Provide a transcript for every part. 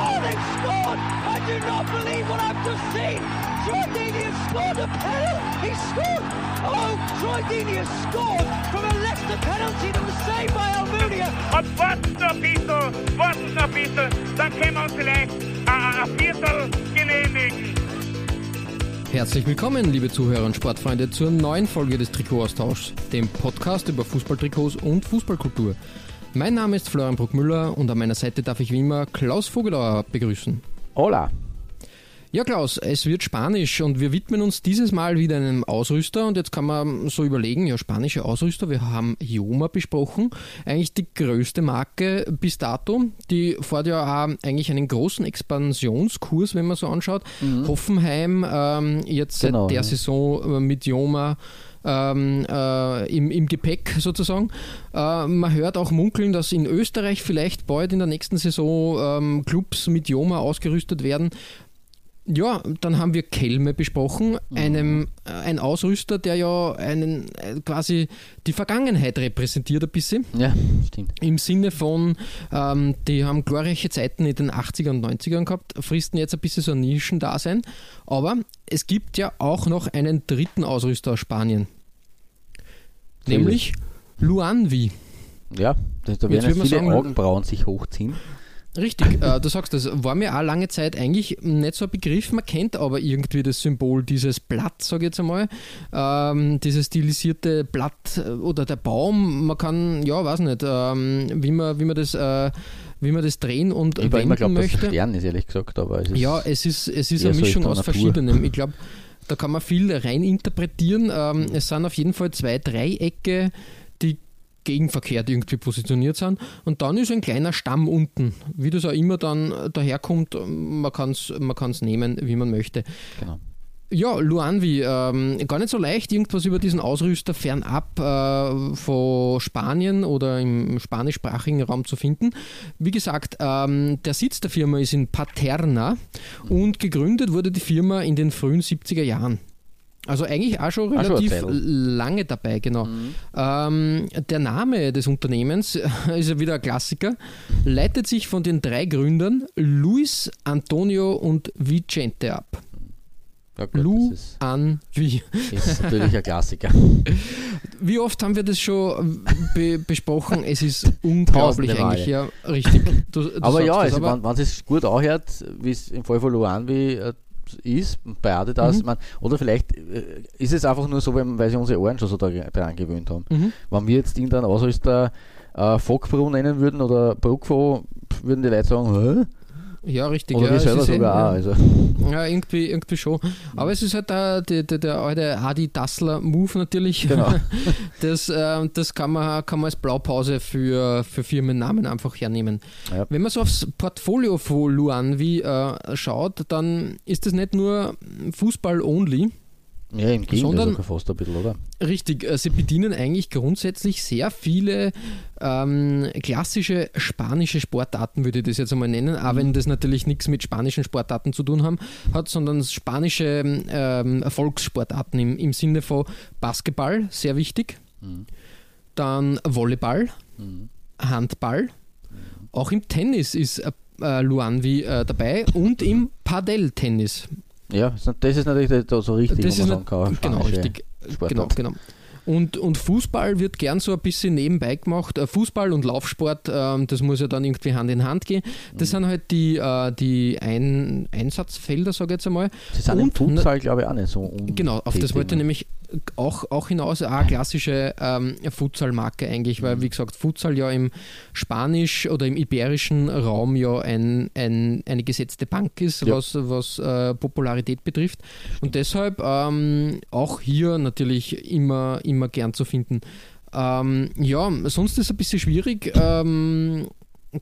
Oh, they've scored! I do not believe what I've just seen! Troy Deeney has scored a penalty! He scored! Oh, Troy Deeney has scored from a Leicester penalty that was saved by Almunia! Und warten noch ein bisschen, warten noch ein bisschen, dann können wir uns vielleicht ein Viertel genehmigen. Herzlich willkommen, liebe Zuhörer und Sportfreunde, zur neuen Folge des Trikotaustauschs, dem Podcast über Fußballtrikots und Fußballkultur. Mein Name ist Florian Bruckmüller und an meiner Seite darf ich wie immer Klaus Vogelauer begrüßen. Hola. Ja, Klaus, es wird Spanisch und wir widmen uns dieses Mal wieder einem Ausrüster und jetzt kann man so überlegen, ja, spanische Ausrüster, wir haben Joma besprochen, eigentlich die größte Marke bis dato, die fährt ja auch eigentlich einen großen Expansionskurs, wenn man so anschaut. Hoffenheim ähm, jetzt Genau, seit der ja. Saison äh, mit Joma ähm, äh, im, im Gepäck sozusagen. Äh, man hört auch munkeln, dass in Österreich vielleicht bald in der nächsten Saison ähm, Clubs mit Joma ausgerüstet werden. Ja, dann haben wir Kelme besprochen, einem, äh, ein Ausrüster, der ja einen, äh, quasi die Vergangenheit repräsentiert ein bisschen. Ja, stimmt. Im Sinne von, ähm, die haben glorreiche Zeiten in den 80er und 90ern gehabt, fristen jetzt ein bisschen so ein Nischendasein. Aber es gibt ja auch noch einen dritten Ausrüster aus Spanien. Nämlich Luanvi. Ja, da, werden viele sagen- Augenbrauen sich hochziehen. Richtig, äh, du sagst das, war mir auch lange Zeit eigentlich nicht so ein Begriff, man kennt aber irgendwie das Symbol, dieses Blatt, sage ich jetzt einmal, ähm, dieses stilisierte Blatt äh, oder der Baum, man kann, ja, weiß nicht, ähm, wie, man, wie, man das, äh, wie man das drehen und Ich wenden immer es möchte. Stern ist, ehrlich gesagt, aber es ist Ja, es ist, es ist eine so Mischung der aus Natur. verschiedenem. Ich glaube, da kann man viel rein interpretieren. Ähm, es sind auf jeden Fall zwei Dreiecke, gegenverkehrt irgendwie positioniert sind. Und dann ist ein kleiner Stamm unten. Wie das auch immer dann daherkommt, man kann es man kann's nehmen, wie man möchte. genau. Ja, Luanvi, ähm, gar nicht so leicht, irgendwas über diesen Ausrüster fernab äh, von Spanien oder im spanischsprachigen Raum zu finden. Wie gesagt, ähm, der Sitz der Firma ist in Paterna und gegründet wurde die Firma in den frühen 70er Jahren. Also eigentlich auch schon Auch schon relativ eine Zeit. lange dabei, genau. Ähm, der Name des Unternehmens ist ja wieder ein Klassiker, leitet sich von den drei Gründern Luis, Antonio und Vicente ab. Ja, gut, Lu das an wie. ist, ist natürlich ein Klassiker. Wie oft haben wir das schon be besprochen? Es ist unglaublich eigentlich, ja, richtig. Du, du aber ja, also, aber, wenn, es gut anhört, wie es im Fall von Luanvi äh, ist, bei Adidas, Mhm. man, oder vielleicht äh, ist es einfach nur so, weil, sie unsere Ohren schon so da- daran gewöhnt haben. Mhm. Wenn wir jetzt irgendeinen Ausrüster äh, Fockbro nennen würden oder Bruckfo, würden die Leute sagen, Hä? Ja, richtig. oder ja, wir selber sogar auch. Also. Ja, irgendwie, irgendwie schon. Aber es ist halt der, der, der, der alte Adi Dassler Move natürlich. Genau. Das, äh, das kann, man, kann man als Blaupause für, für Firmennamen einfach hernehmen. Ja. Wenn man so aufs Portfolio von Luanvi äh, schaut, dann ist das nicht nur Fußball only. Ja, im Gegenteil Sondern- sogar fast ein bisschen, oder? Richtig, äh, sie bedienen eigentlich grundsätzlich sehr viele ähm, klassische spanische Sportarten, würde ich das jetzt einmal nennen, auch wenn das natürlich nichts mit spanischen Sportarten zu tun haben hat, sondern spanische ähm, Volkssportarten im, im Sinne von Basketball, sehr wichtig, dann Volleyball, Handball, auch im Tennis ist äh, äh, Luanvi äh, dabei und im Padel-Tennis. Ja, das ist natürlich da so richtig, Das wo ist sagen kann. genau, richtig. Sportart. Genau, genau. Und, und Fußball wird gern so ein bisschen nebenbei gemacht. Äh, Fußball und Laufsport, ähm, das muss ja dann irgendwie Hand in Hand gehen. Das sind halt die, äh, die Ein Einsatzfelder, sage ich jetzt einmal. Sie sind im Und- Futsal, glaube ich, auch nicht so un Genau, auf das wollte ich ne? nämlich auch, auch hinaus, eine klassische ähm, Futsal-Marke eigentlich, weil wie gesagt, Futsal ja im spanisch oder im iberischen Raum ja ein, ein, eine gesetzte Bank ist, Ja. was, was äh, Popularität betrifft. Und deshalb ähm, auch hier natürlich immer, immer gern zu finden. Ähm, ja, sonst ist es ein bisschen schwierig. Ähm,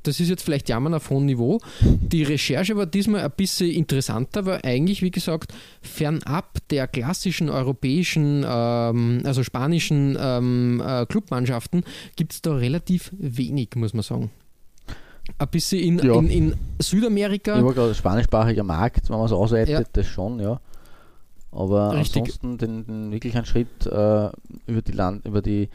das ist jetzt vielleicht Jammern auf hohem Niveau. Die Recherche war diesmal ein bisschen interessanter, weil eigentlich, wie gesagt, fernab der klassischen europäischen, ähm, also spanischen ähm, äh, Clubmannschaften, gibt es da relativ wenig, muss man sagen. Ein bisschen in, Ja. in, in Südamerika. Ich war gerade spanischsprachiger Markt, wenn man es ausweitet, Ja. das schon, ja. Aber Richtig. ansonsten den, den wirklich einen Schritt äh, über die Land, über die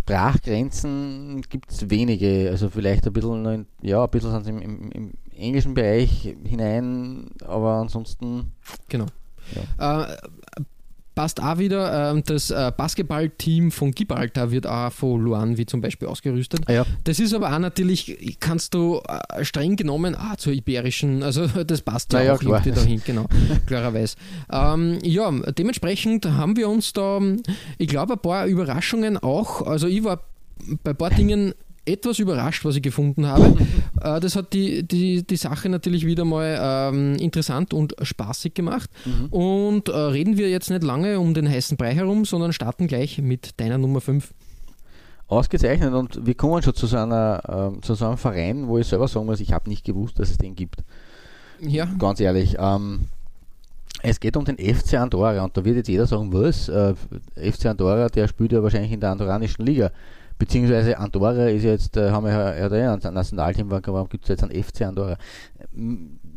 Sprachgrenzen gibt es wenige. Also vielleicht ein bisschen, ja, ein bisschen sind sie im, im, im englischen Bereich hinein, aber ansonsten Genau. Äh, passt auch wieder, ähm, das äh, Basketballteam von Gibraltar wird auch von Luan wie zum Beispiel ausgerüstet. ja. Das ist aber auch natürlich, kannst du äh, streng genommen ah, zur iberischen, also das passt ja ja, auch klar. irgendwie dahin, genau, klarerweise. Ähm, ja, dementsprechend haben wir uns da, ich glaube, ein paar Überraschungen auch, also ich war bei ein paar Dingen etwas überrascht, was ich gefunden habe. äh, das hat die, die, die Sache natürlich wieder mal ähm, interessant und spaßig gemacht. Und äh, reden wir jetzt nicht lange um den heißen Brei herum, sondern starten gleich mit deiner Nummer 5. Ausgezeichnet und wir kommen schon zu so, einer, ähm, zu so einem Verein, wo ich selber sagen muss, ich habe nicht gewusst, dass es den gibt. Ja, Ganz ehrlich. Ähm, es geht um den FC Andorra und da wird jetzt jeder sagen, was? Äh, FC Andorra, der spielt ja wahrscheinlich in der andorranischen Liga. Beziehungsweise Andorra ist jetzt, äh, haben wir ja, ja ein Nationalteam, warum gibt es jetzt einen FC Andorra?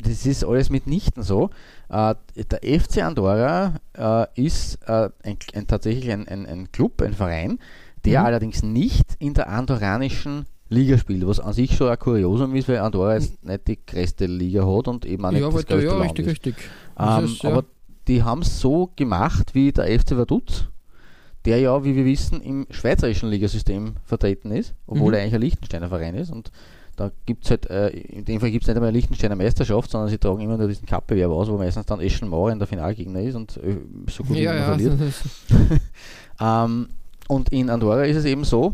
Das ist alles mitnichten so. Äh, der FC Andorra äh, ist ein, ein, tatsächlich ein, ein, ein Club, ein Verein, der Mhm. allerdings nicht in der andorranischen Liga spielt, was an sich schon ein Kuriosum ist, weil Andorra jetzt nicht die größte Liga hat und eben auch nicht ja, das größte ja Land richtig, ist. richtig. Ähm, ist, ja. Aber die haben es so gemacht wie der FC Vaduz, der ja, wie wir wissen, im schweizerischen Ligasystem vertreten ist, obwohl Mhm. er eigentlich ein Liechtensteiner Verein ist. Und da gibt es halt, äh, in dem Fall gibt es nicht einmal eine Liechtensteiner Meisterschaft, sondern sie tragen immer nur diesen Cup-Bewerb aus, wo meistens dann Eschen Mauer in der Finalgegner ist und äh, so gut wie immer ja, verliert. Ähm, und in Andorra ist es eben so,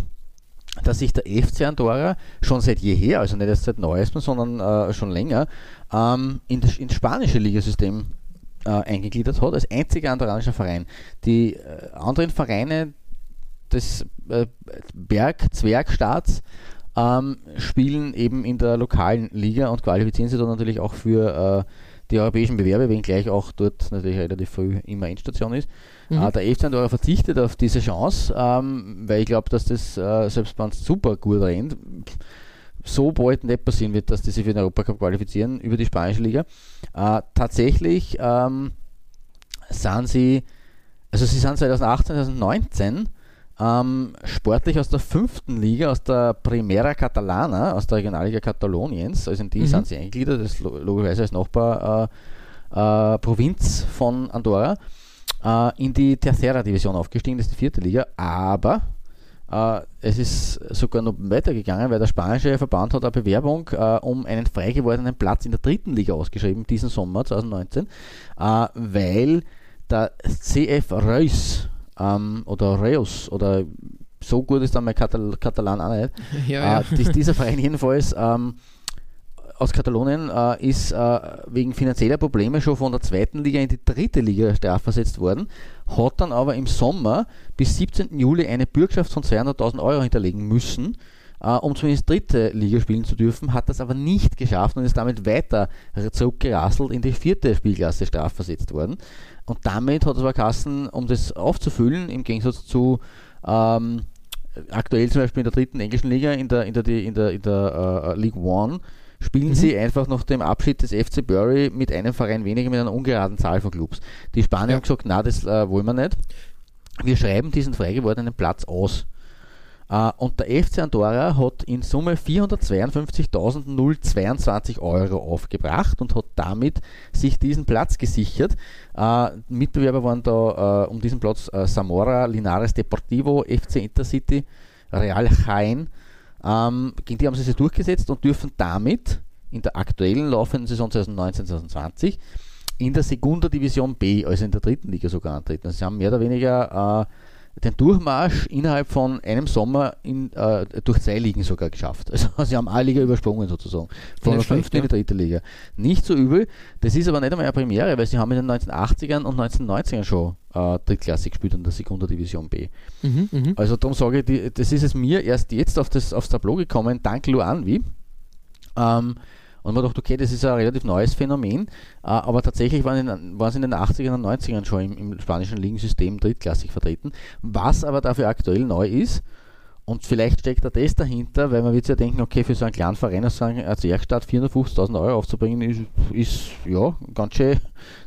dass sich der FC Andorra schon seit jeher, also nicht erst seit neuestem, sondern äh, schon länger, ähm, in das, ins spanische Ligasystem äh, eingegliedert hat, als einziger andorranischer Verein. Die äh, anderen Vereine des äh, Berg-Zwergstaats ähm, spielen eben in der lokalen Liga und qualifizieren sich dann natürlich auch für äh, die europäischen Bewerbe, wenngleich auch dort natürlich relativ früh immer Endstation ist. Mhm. Äh, der FC Andorra verzichtet auf diese Chance, ähm, weil ich glaube, dass das, äh, selbst wenn es super gut rennt, so bald nicht passieren wird, dass die sich für den Europacup qualifizieren über die spanische Liga. Äh, tatsächlich ähm, sind sie, also sie sind 2018, 2019 ähm, sportlich aus der fünften Liga, aus der Primera Catalana, aus der Regionalliga Kataloniens, also in die Mhm. sind sie eingegliedert, das ist lo- logischerweise als Nachbar äh, äh, Provinz von Andorra, äh, in die Tercera Division aufgestiegen, das ist die vierte Liga, aber äh, es ist sogar noch weitergegangen, weil der spanische Verband hat eine Bewerbung äh, um einen frei gewordenen Platz in der dritten Liga ausgeschrieben, diesen Sommer 2019, äh, weil der CF Reus ähm, oder Reus oder so gut ist dann mein Katal Katalan auch nicht, ja, ja. äh, dies, dieser Verein jedenfalls ähm, aus Katalonien äh, ist äh, wegen finanzieller Probleme schon von der zweiten Liga in die dritte Liga strafversetzt worden, hat dann aber im Sommer bis 17. Juli eine Bürgschaft von 200.000 Euro hinterlegen müssen, äh, um zumindest dritte Liga spielen zu dürfen, hat das aber nicht geschafft und ist damit weiter zurückgerasselt in die vierte Spielklasse strafversetzt worden. Und damit hat es aber Kassen, um das aufzufüllen, im Gegensatz zu ähm, aktuell zum Beispiel in der dritten englischen Liga, in der, in der, in der, in der äh, League One, spielen Mhm. sie einfach nach dem Abschied des FC Bury mit einem Verein weniger mit einer ungeraden Zahl von Clubs. Die Spanier Ja. haben gesagt, na, das äh, wollen wir nicht. Wir schreiben diesen frei gewordenen Platz aus. Äh, und der FC Andorra hat in Summe 452.022 Euro aufgebracht und hat damit sich diesen Platz gesichert. Äh, Mitbewerber waren da äh, um diesen Platz Zamora, Linares Deportivo, FC Intercity, Real Jaén. Ähm, gegen die haben sie sich durchgesetzt und dürfen damit in der aktuellen laufenden Saison 2019-2020 in der Segunda Division B, also in der dritten Liga sogar antreten. Also sie haben mehr oder weniger äh, den Durchmarsch innerhalb von einem Sommer in, äh, durch zwei Ligen sogar geschafft. Also sie haben eine Liga übersprungen sozusagen. Von der fünften in die dritte Liga. Nicht so übel. Das ist aber nicht einmal eine Premiere, weil sie haben in den 1980ern und 1990ern schon äh, drittklassig gespielt in der Segunda Division B. Mhm, mhm. Also darum sage ich, die, das ist es mir erst jetzt auf das, aufs Tableau gekommen, dank Luanvi. Ähm, und man dachte, okay, das ist ein relativ neues Phänomen, äh, aber tatsächlich waren, in, waren sie in den 80ern und 90ern schon im, im spanischen Ligensystem drittklassig vertreten. Was aber dafür aktuell neu ist, und vielleicht steckt da das dahinter, weil man wird ja denken, okay, für so einen kleinen Verein als, als Werkstatt 450.000 Euro aufzubringen, ist, ist, ja ganz schön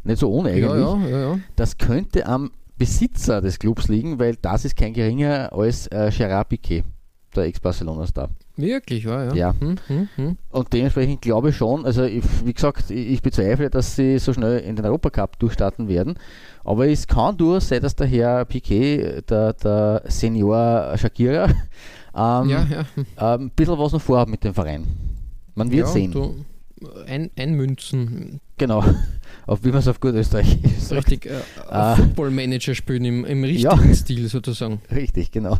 nicht so ohne eigentlich. Ja, ja, ja, das könnte am Besitzer des Clubs liegen, weil das ist kein geringer als äh, Gerard Piquet, der Ex-Barcelona-Star. Wirklich, war ja. Ja. Hm, hm, hm. Und dementsprechend glaube ich schon, also ich, wie gesagt, ich, bezweifle, dass sie so schnell in den Europacup durchstarten werden. Aber es kann durchaus sein, dass der Herr Piquet, der, der Senior Shakira, ähm, Ja, ja. ähm, ein bisschen was noch vorhat mit dem Verein. Man wird ja, sehen. Du, ein, einmünzen, Genau. Auf wie man es auf gut Österreich so richtig äh, Ah. Football-Manager spielen im, im richtigen. Stil sozusagen. Richtig, genau.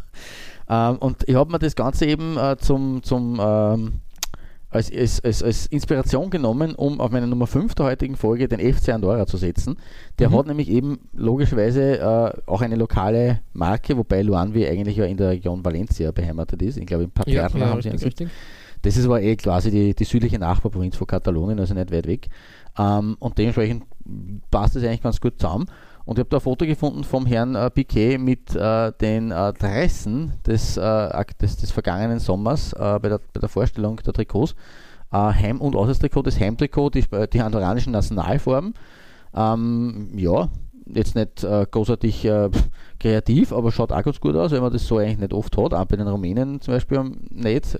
Ähm, und ich habe mir das Ganze eben äh, zum, zum ähm, als, als, als, Inspiration genommen, um auf meine Nummer 5 der heutigen Folge den FC Andorra zu setzen. Der Mhm. hat nämlich eben logischerweise äh, auch eine lokale Marke, wobei Luanvi eigentlich ja in der Region Valencia beheimatet ist. Ich glaube, Ja, Paterna ja haben sie richtig, richtig. Das ist aber eh quasi die, die südliche Nachbarprovinz von Katalonien, also nicht weit weg. Ähm, und dementsprechend passt es eigentlich ganz gut zusammen. Und ich habe da ein Foto gefunden vom Herrn äh, Piquet mit äh, den äh, Dressen des, äh, des, des vergangenen Sommers äh, bei, der, bei der Vorstellung der Trikots. Heim- und Auswärtstrikot, das Heimtrikot, die, die andorranischen Nationalfarben. Ähm, ja, jetzt nicht großartig kreativ, aber schaut auch ganz gut aus, wenn man das so eigentlich nicht oft hat. Auch bei den Rumänen zum Beispiel am- nicht.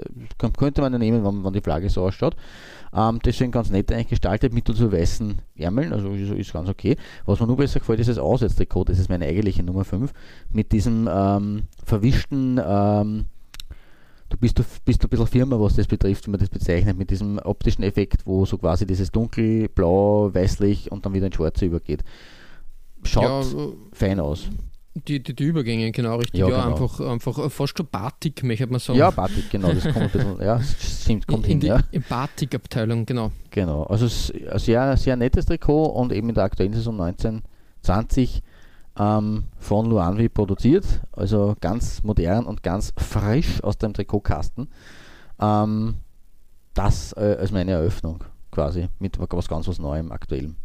Könnte man ja nehmen, wenn, wenn die Flagge so ausschaut. Ähm, deswegen ganz nett eigentlich gestaltet mit so weißen Ärmeln, also ist, ist ganz okay. Was mir nur besser gefällt, ist das Auswärtstrikot, das ist meine eigentliche Nummer 5, mit diesem ähm, verwischten, ähm, du bist, du bist ein bisschen Firma, was das betrifft, wie man das bezeichnet, mit diesem optischen Effekt, wo so quasi dieses dunkelblau, weißlich und dann wieder in schwarze übergeht. Schaut Ja, fein aus. Die, die, die Übergänge, genau, richtig. Ja, Ja, genau. einfach, einfach fast schon Batik, möchte man sagen. Ja, Batik, genau, das kommt ein bisschen, ja, stimmt, kommt in hin, die ja. in Batik-Abteilung, genau. Genau, also ein sehr, sehr nettes Trikot und eben in der aktuellen Saison 1920 ähm, von Luanvi produziert, also ganz modern und ganz frisch aus dem Trikotkasten. Ähm, das äh, als meine Eröffnung quasi mit was ganz was Neuem, aktuellem.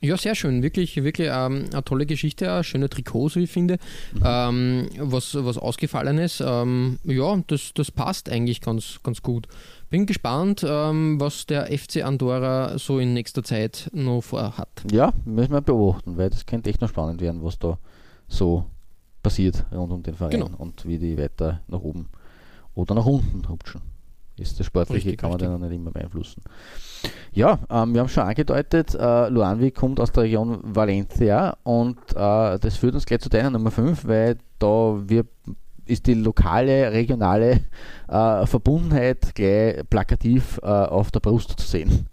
Ja, sehr schön. Wirklich, wirklich ähm, eine tolle Geschichte, auch schöne Trikots, wie ich finde. Ähm, was, was Ausgefallenes. Ähm, ja, das, das passt eigentlich ganz, ganz gut. Bin gespannt, ähm, was der FC Andorra so in nächster Zeit noch vorhat. Ja, müssen wir beobachten, weil das könnte echt noch spannend werden, was da so passiert rund um den Verein Genau. und wie die weiter nach oben oder nach unten rutschen. Ist das Sportliche, Richtig, kann man richtig. dann nicht immer beeinflussen. Ja, ähm, wir haben schon angedeutet, äh, Luanvi kommt aus der Region Valencia und äh, das führt uns gleich zu deiner Nummer 5, weil da wir, ist die lokale, regionale äh, Verbundenheit gleich plakativ äh, auf der Brust zu sehen.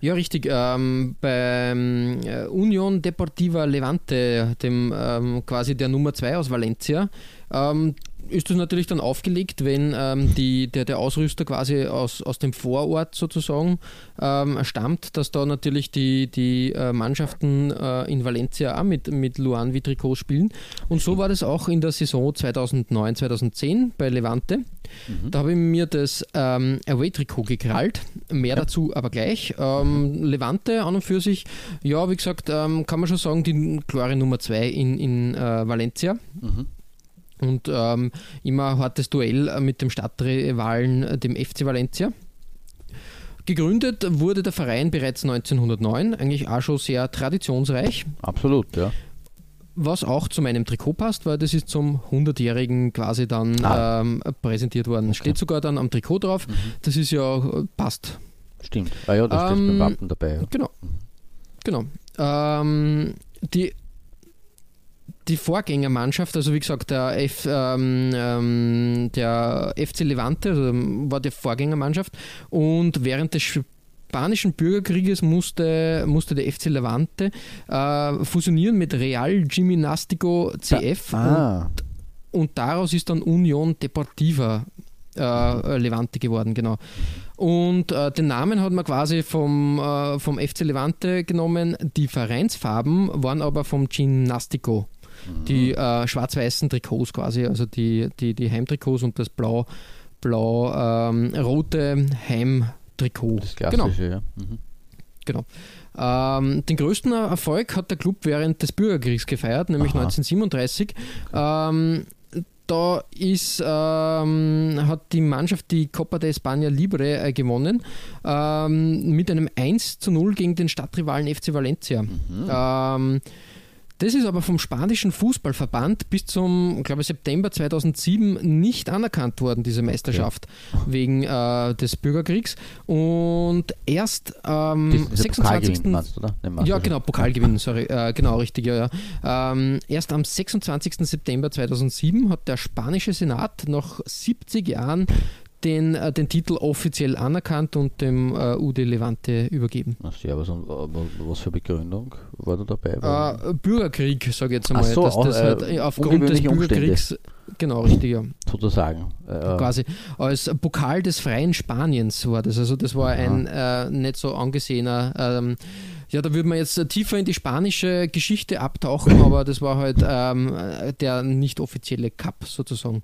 Ja, richtig. Ähm, beim äh, Union Deportiva Levante, dem ähm, quasi der Nummer 2 aus Valencia, ähm, ist das natürlich dann aufgelegt, wenn ähm, die, der, der Ausrüster quasi aus, aus dem Vorort sozusagen ähm, stammt, dass da natürlich die, die äh, Mannschaften äh, in Valencia auch mit, mit Luan Trikot spielen. Und so war das auch in der Saison 2009, 2010 bei Levante. Da habe ich mir das ähm, Away-Trikot gekrallt. Mehr dazu aber gleich. Ähm, Levante an und für sich, ja, wie gesagt, ähm, kann man schon sagen, die klare Nummer 2 in, in äh, Valencia. Und ähm, immer hartes Duell mit dem Stadtrivalen, dem FC Valencia. Gegründet wurde der Verein bereits 1909, eigentlich auch schon sehr traditionsreich. Absolut, ja. Was auch zu meinem Trikot passt, weil das ist zum 100-jährigen quasi dann Ah. ähm, präsentiert worden. Steht sogar dann am Trikot drauf. Das ist ja, äh, passt. Stimmt. Ah ja, das steht Ähm, beim Wappen dabei. Ja. Genau. Genau. Ähm, die, die Vorgängermannschaft, also wie gesagt, der, F, ähm, ähm, der FC Levante also war die Vorgängermannschaft und während des Spanischen Bürgerkrieges musste, musste der FC Levante äh, fusionieren mit Real Gimnastico CF Ah, und, und daraus ist dann Union Deportiva äh, Levante geworden, genau. Und äh, den Namen hat man quasi vom, äh, vom FC Levante genommen. Die Vereinsfarben waren aber vom Die äh, schwarz-weißen Trikots quasi, also die, die, die Heimtrikots und das blau, blau ähm, rote Trikot. Das klassische, ja. Mhm. Genau. Ähm, den größten Erfolg hat der Club während des Bürgerkriegs gefeiert, nämlich Aha. 1937. Ähm, da ist, ähm, hat die Mannschaft die Copa de España Libre äh, gewonnen ähm, mit einem 1 zu 0 gegen den Stadtrivalen FC Valencia. Ähm, das ist aber vom spanischen Fußballverband bis zum, glaube ich, September 2007 nicht anerkannt worden, diese Meisterschaft, wegen äh, des Bürgerkriegs. Und erst am der 26. Pokalgewinn, meinst Ja, genau, Pokalgewinn, sorry. Äh, genau, richtig, ja. ja. Ähm, erst am 26. September 2007 hat der spanische Senat nach 70 Jahren den, äh, den Titel offiziell anerkannt und dem äh, UD Levante übergeben. Na, servus. Und äh, wa- was für Begründung war da dabei? Äh, Bürgerkrieg, sage ich jetzt einmal, Ach so, dass auch, das äh, halt aufgrund des ungewöhnliche Umstände. Bürgerkriegs, genau, richtig, ja, sozusagen. Äh, quasi, als Pokal des freien Spaniens war das. Also das war ein äh, nicht so angesehener, ähm, ja, da würde man jetzt tiefer in die spanische Geschichte abtauchen, aber das war halt ähm, der nicht offizielle Cup sozusagen.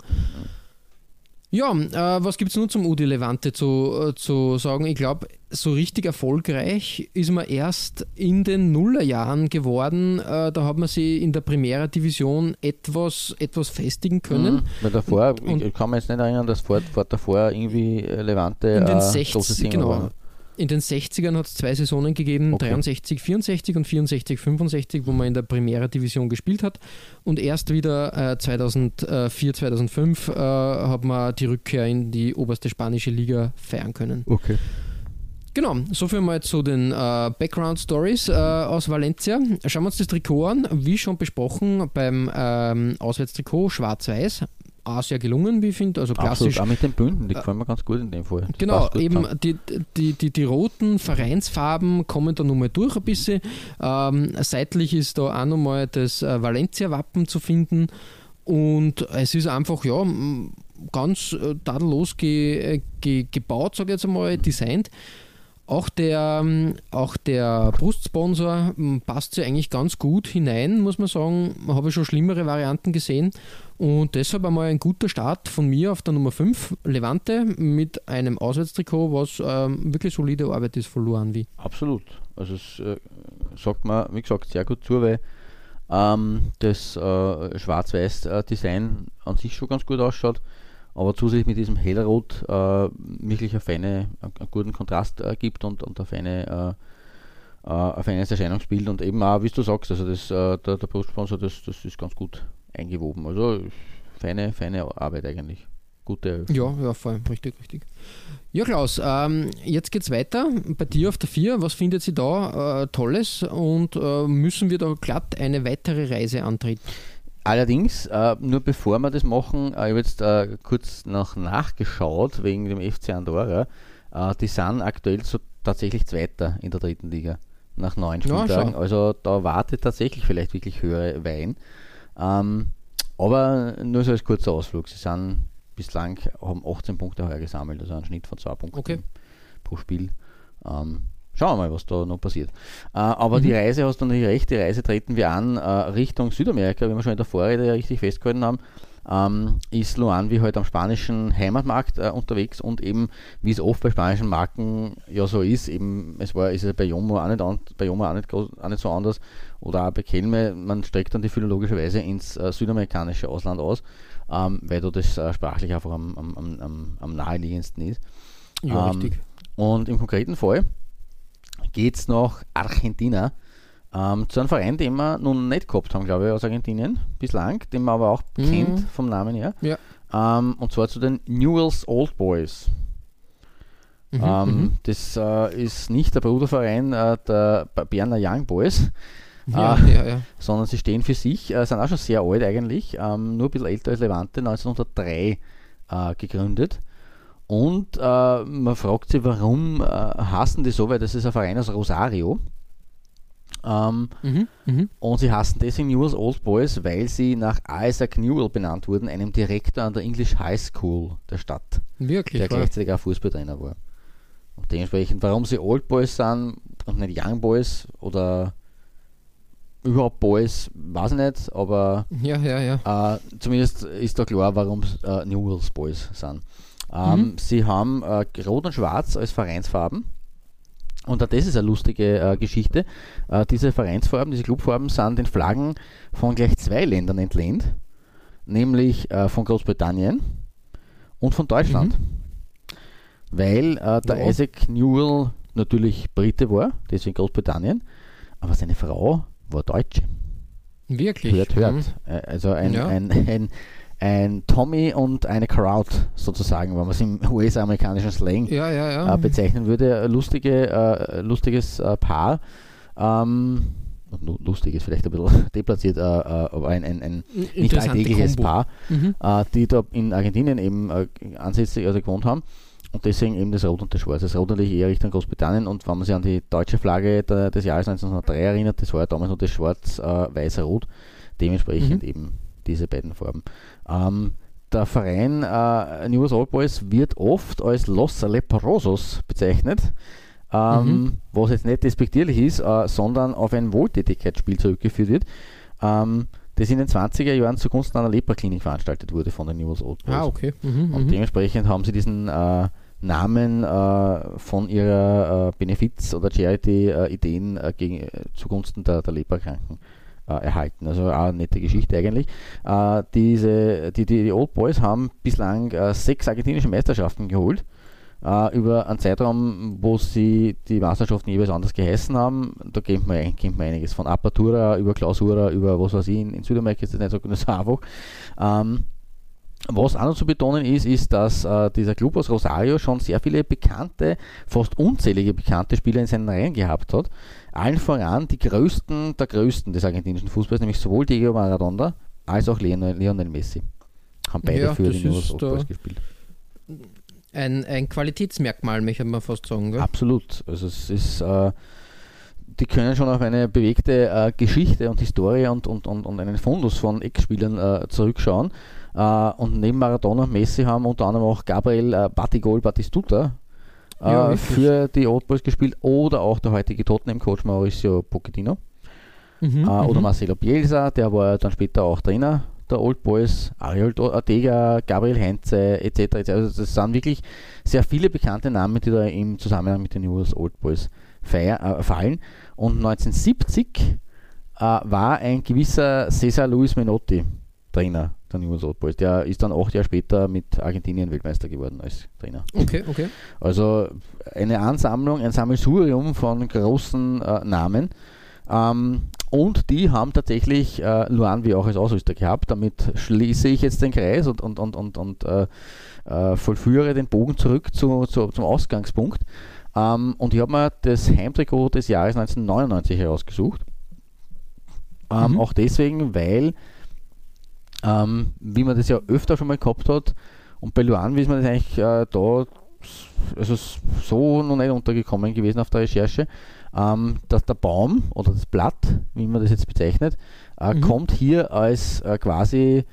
Ja, äh, was gibt es nun zum Udi Levante zu, äh, zu sagen? Ich glaube, so richtig erfolgreich ist man erst in den Nullerjahren geworden. Äh, da hat man sie in der Primera Division etwas, etwas festigen können. Mhm. Weil davor, Und- ich kann mich jetzt nicht erinnern, dass vor, vor davor irgendwie Levante In den äh, 60 großes Thema genau. war. In den 60ern hat es zwei Saisonen gegeben, Okay. 63, 64 und 64, 65, wo man in der Primera Division gespielt hat. Und erst wieder äh, 2004, 2005 äh, hat man die Rückkehr in die oberste spanische Liga feiern können. Okay. Genau, soviel mal zu den äh, Background Stories äh, aus Valencia. Schauen wir uns das Trikot an. Wie schon besprochen beim ähm, Auswärtstrikot schwarz-weiß. Auch sehr gelungen, wie ich finde. Also klassisch. Absolut, auch mit den Bünden, die gefallen mir ganz gut in dem Fall. Das Genau, eben die, die, die, die roten Vereinsfarben kommen da nochmal durch ein bisschen. Ähm, seitlich ist da auch nochmal das äh, Valencia-Wappen zu finden. Und es ist einfach, ja, ganz äh, tadellos ge, äh, ge, gebaut, sage ich jetzt einmal, designt. Auch der, ähm, auch der Brustsponsor m, passt sich eigentlich ganz gut hinein, muss man sagen. Habe ich schon schlimmere Varianten gesehen. Und deshalb einmal ein guter Start von mir auf der Nummer 5, Levante, mit einem Auswärtstrikot, was ähm, wirklich solide Arbeit ist von Luan wie. Absolut. Also es äh, sagt man, wie gesagt, sehr gut zu, weil ähm, das äh, Schwarz-Weiß-Design an sich schon ganz gut ausschaut, aber zusätzlich mit diesem Hellrot äh, wirklich eine feine, einen guten Kontrast äh, gibt und, und eine feine äh, äh, ein feines Erscheinungsbild und eben auch, wie du sagst, also das, äh, der, der Brustsponsor, das, das ist ganz gut eingewoben. Also feine, feine Arbeit eigentlich. Gute. Ja, ja, voll, richtig, richtig. Ja, Klaus, ähm, jetzt geht's weiter. Bei dir auf der 4, was findet sie da äh, Tolles und müssen wir da glatt eine weitere Reise antreten? Allerdings, äh, nur bevor wir das machen, äh, ich habe jetzt äh, kurz noch nachgeschaut wegen dem FC Andorra. Äh, die sind aktuell so tatsächlich Zweiter in der dritten Liga nach neun Ja, Spieltagen. schau. also da wartet tatsächlich vielleicht wirklich höhere Wein. Ähm, aber nur so als kurzer Ausflug. Sie sind bislang haben 18 Punkte heuer gesammelt, also einen Schnitt von zwei Punkten Okay. pro Spiel. Ähm, schauen wir mal, was da noch passiert. Äh, aber die Reise, hast du natürlich recht, die Reise treten wir an äh, Richtung Südamerika, wie wir schon in der Vorrede richtig festgehalten haben. Ähm, ist Luan wie heute am spanischen Heimatmarkt äh, unterwegs und eben, wie es oft bei spanischen Marken ja so ist, eben, es war, ist es bei Jomo auch nicht, an, bei Jomo auch nicht, groß, auch nicht so anders oder auch bei Kelme, man streckt dann die philologischerweise ins äh, südamerikanische Ausland aus, ähm, weil da das äh, sprachlich einfach am, am, am, am, am naheliegendsten ist. Ja, Ähm, richtig. Und im konkreten Fall geht es nach Argentina ähm, zu einem Verein, den wir nun nicht gehabt haben, glaube ich, aus Argentinien bislang, den man aber auch Mhm. kennt vom Namen her. Ja. Ähm, und zwar zu den Newell's Old Boys. Mhm, ähm, mhm. Das äh, ist nicht der Bruderverein äh, der Berner Young Boys, Ja, ah. ja, ja. sondern sie stehen für sich, äh, sind auch schon sehr alt eigentlich, ähm, nur ein bisschen älter als Levante, 1903 äh, gegründet. Und äh, man fragt sich, warum äh, hassen die so, weil das ist ein Verein aus Rosario. Ähm, Mhm, mhm. und sie hassen deswegen Newell's Old Boys, weil sie nach Isaac Newell benannt wurden, einem Direktor an der English High School der Stadt, Wirklich. der gleichzeitig auch Fußballtrainer war. Und dementsprechend, warum sie Old Boys sind und nicht Young Boys oder überhaupt Boys, weiß ich nicht, aber Ja, ja, ja. äh, zumindest ist da klar, warum es äh, Newell's Boys sind. Ähm, Mhm. Sie haben äh, Rot und Schwarz als Vereinsfarben. Und auch das ist eine lustige äh, Geschichte. Äh, diese Vereinsfarben, diese Clubfarben sind den Flaggen von gleich zwei Ländern entlehnt, nämlich äh, von Großbritannien und von Deutschland. Weil äh, der Ja. Isaac Newell natürlich Brite war, deswegen Großbritannien, aber seine Frau war Deutsche. Wirklich. Hört, hört. Mhm. Also ein, Ja. ein, ein, ein Tommy und eine Crowd sozusagen, wenn man es im US-amerikanischen Slang Ja, ja, ja. äh, bezeichnen würde. Ein lustige, äh, lustiges äh, Paar. Ähm, lu- lustig ist vielleicht ein bisschen deplatziert, äh, äh, aber ein, ein, ein nicht alltägliches Kombo. Paar, Mhm. äh, die da in Argentinien eben äh, ansässig also gewohnt haben. Und deswegen eben das Rot und das Schwarz. Das Rot natürlich eher Richtung Großbritannien und wenn man sich an die deutsche Flagge der, des Jahres 1903 erinnert, das war ja damals nur das Schwarz, äh, Weiß, Rot. Dementsprechend Mhm. eben diese beiden Farben. Ähm, der Verein äh, News Old Boys wird oft als Los Leprosos bezeichnet, ähm, Mhm. was jetzt nicht despektierlich ist, äh, sondern auf ein Wohltätigkeitsspiel zurückgeführt wird, ähm, das in den 20er Jahren zugunsten einer Leperklinik veranstaltet wurde von den News Old Boys. Ah, okay. Mhm, Und mhm. dementsprechend haben sie diesen äh, Namen äh, von ihrer äh, Benefiz- oder Charity-Ideen äh, zugunsten der, der Leberkranken äh, erhalten. Also auch eine nette Geschichte eigentlich. Äh, diese, die, die, die Old Boys haben bislang äh, sechs argentinische Meisterschaften geholt. Äh, über einen Zeitraum, wo sie die Meisterschaften jeweils anders geheißen haben, da kennt man, kennt man einiges. Von Apertura über Klausura, über was weiß ich, in, in Südamerika ist das nicht so, so einfach. Ähm, was auch noch zu betonen ist, ist, dass äh, dieser Club aus Rosario schon sehr viele bekannte, fast unzählige bekannte Spieler in seinen Reihen gehabt hat. Allen voran die größten der größten des argentinischen Fußballs, nämlich sowohl Diego Maradona als auch Lionel, Lionel Messi. Haben beide Ja, für das die News ist, Old Boys äh, gespielt. Ein, ein Qualitätsmerkmal, möchte man fast sagen. Gell? Absolut. Also es ist, äh, die können schon auf eine bewegte äh, Geschichte und Historie und, und, und, und einen Fundus von Ex-Spielern äh, zurückschauen. Äh, und neben Maradona und Messi haben unter anderem auch Gabriel äh, Batigol Batistuta Ja, wirklich. für die Old Boys gespielt oder auch der heutige Tottenham-Coach Mauricio Pochettino Mhm, äh, oder mhm. Marcelo Bielsa, der war dann später auch Trainer der Old Boys, Ariel Ortega, Gabriel Heinze etc. etc. Also das sind wirklich sehr viele bekannte Namen, die da im Zusammenhang mit den News Old Boys feier, äh, fallen. Und 1970 äh, war ein gewisser Cesar Luis Menotti Trainer der News Old Boys. Der ist dann acht Jahre später mit Argentinien Weltmeister geworden als Trainer. Okay, okay. Also eine Ansammlung, ein Sammelsurium von großen äh, Namen. Ähm, und die haben tatsächlich äh, Luanvi auch als Ausrüster gehabt. Damit schließe ich jetzt den Kreis und, und, und, und, und äh, äh, vollführe den Bogen zurück zu, zu, zum Ausgangspunkt. Ähm, und ich habe mir das Heimtrikot des Jahres 1999 herausgesucht. Ähm, Mhm. Auch deswegen, weil, ähm, wie man das ja öfter schon mal gehabt hat, und bei Luan ist man das eigentlich äh, da also so noch nicht untergekommen gewesen auf der Recherche, ähm, dass der Baum oder das Blatt, wie man das jetzt bezeichnet, äh, Mhm. kommt hier als äh, quasi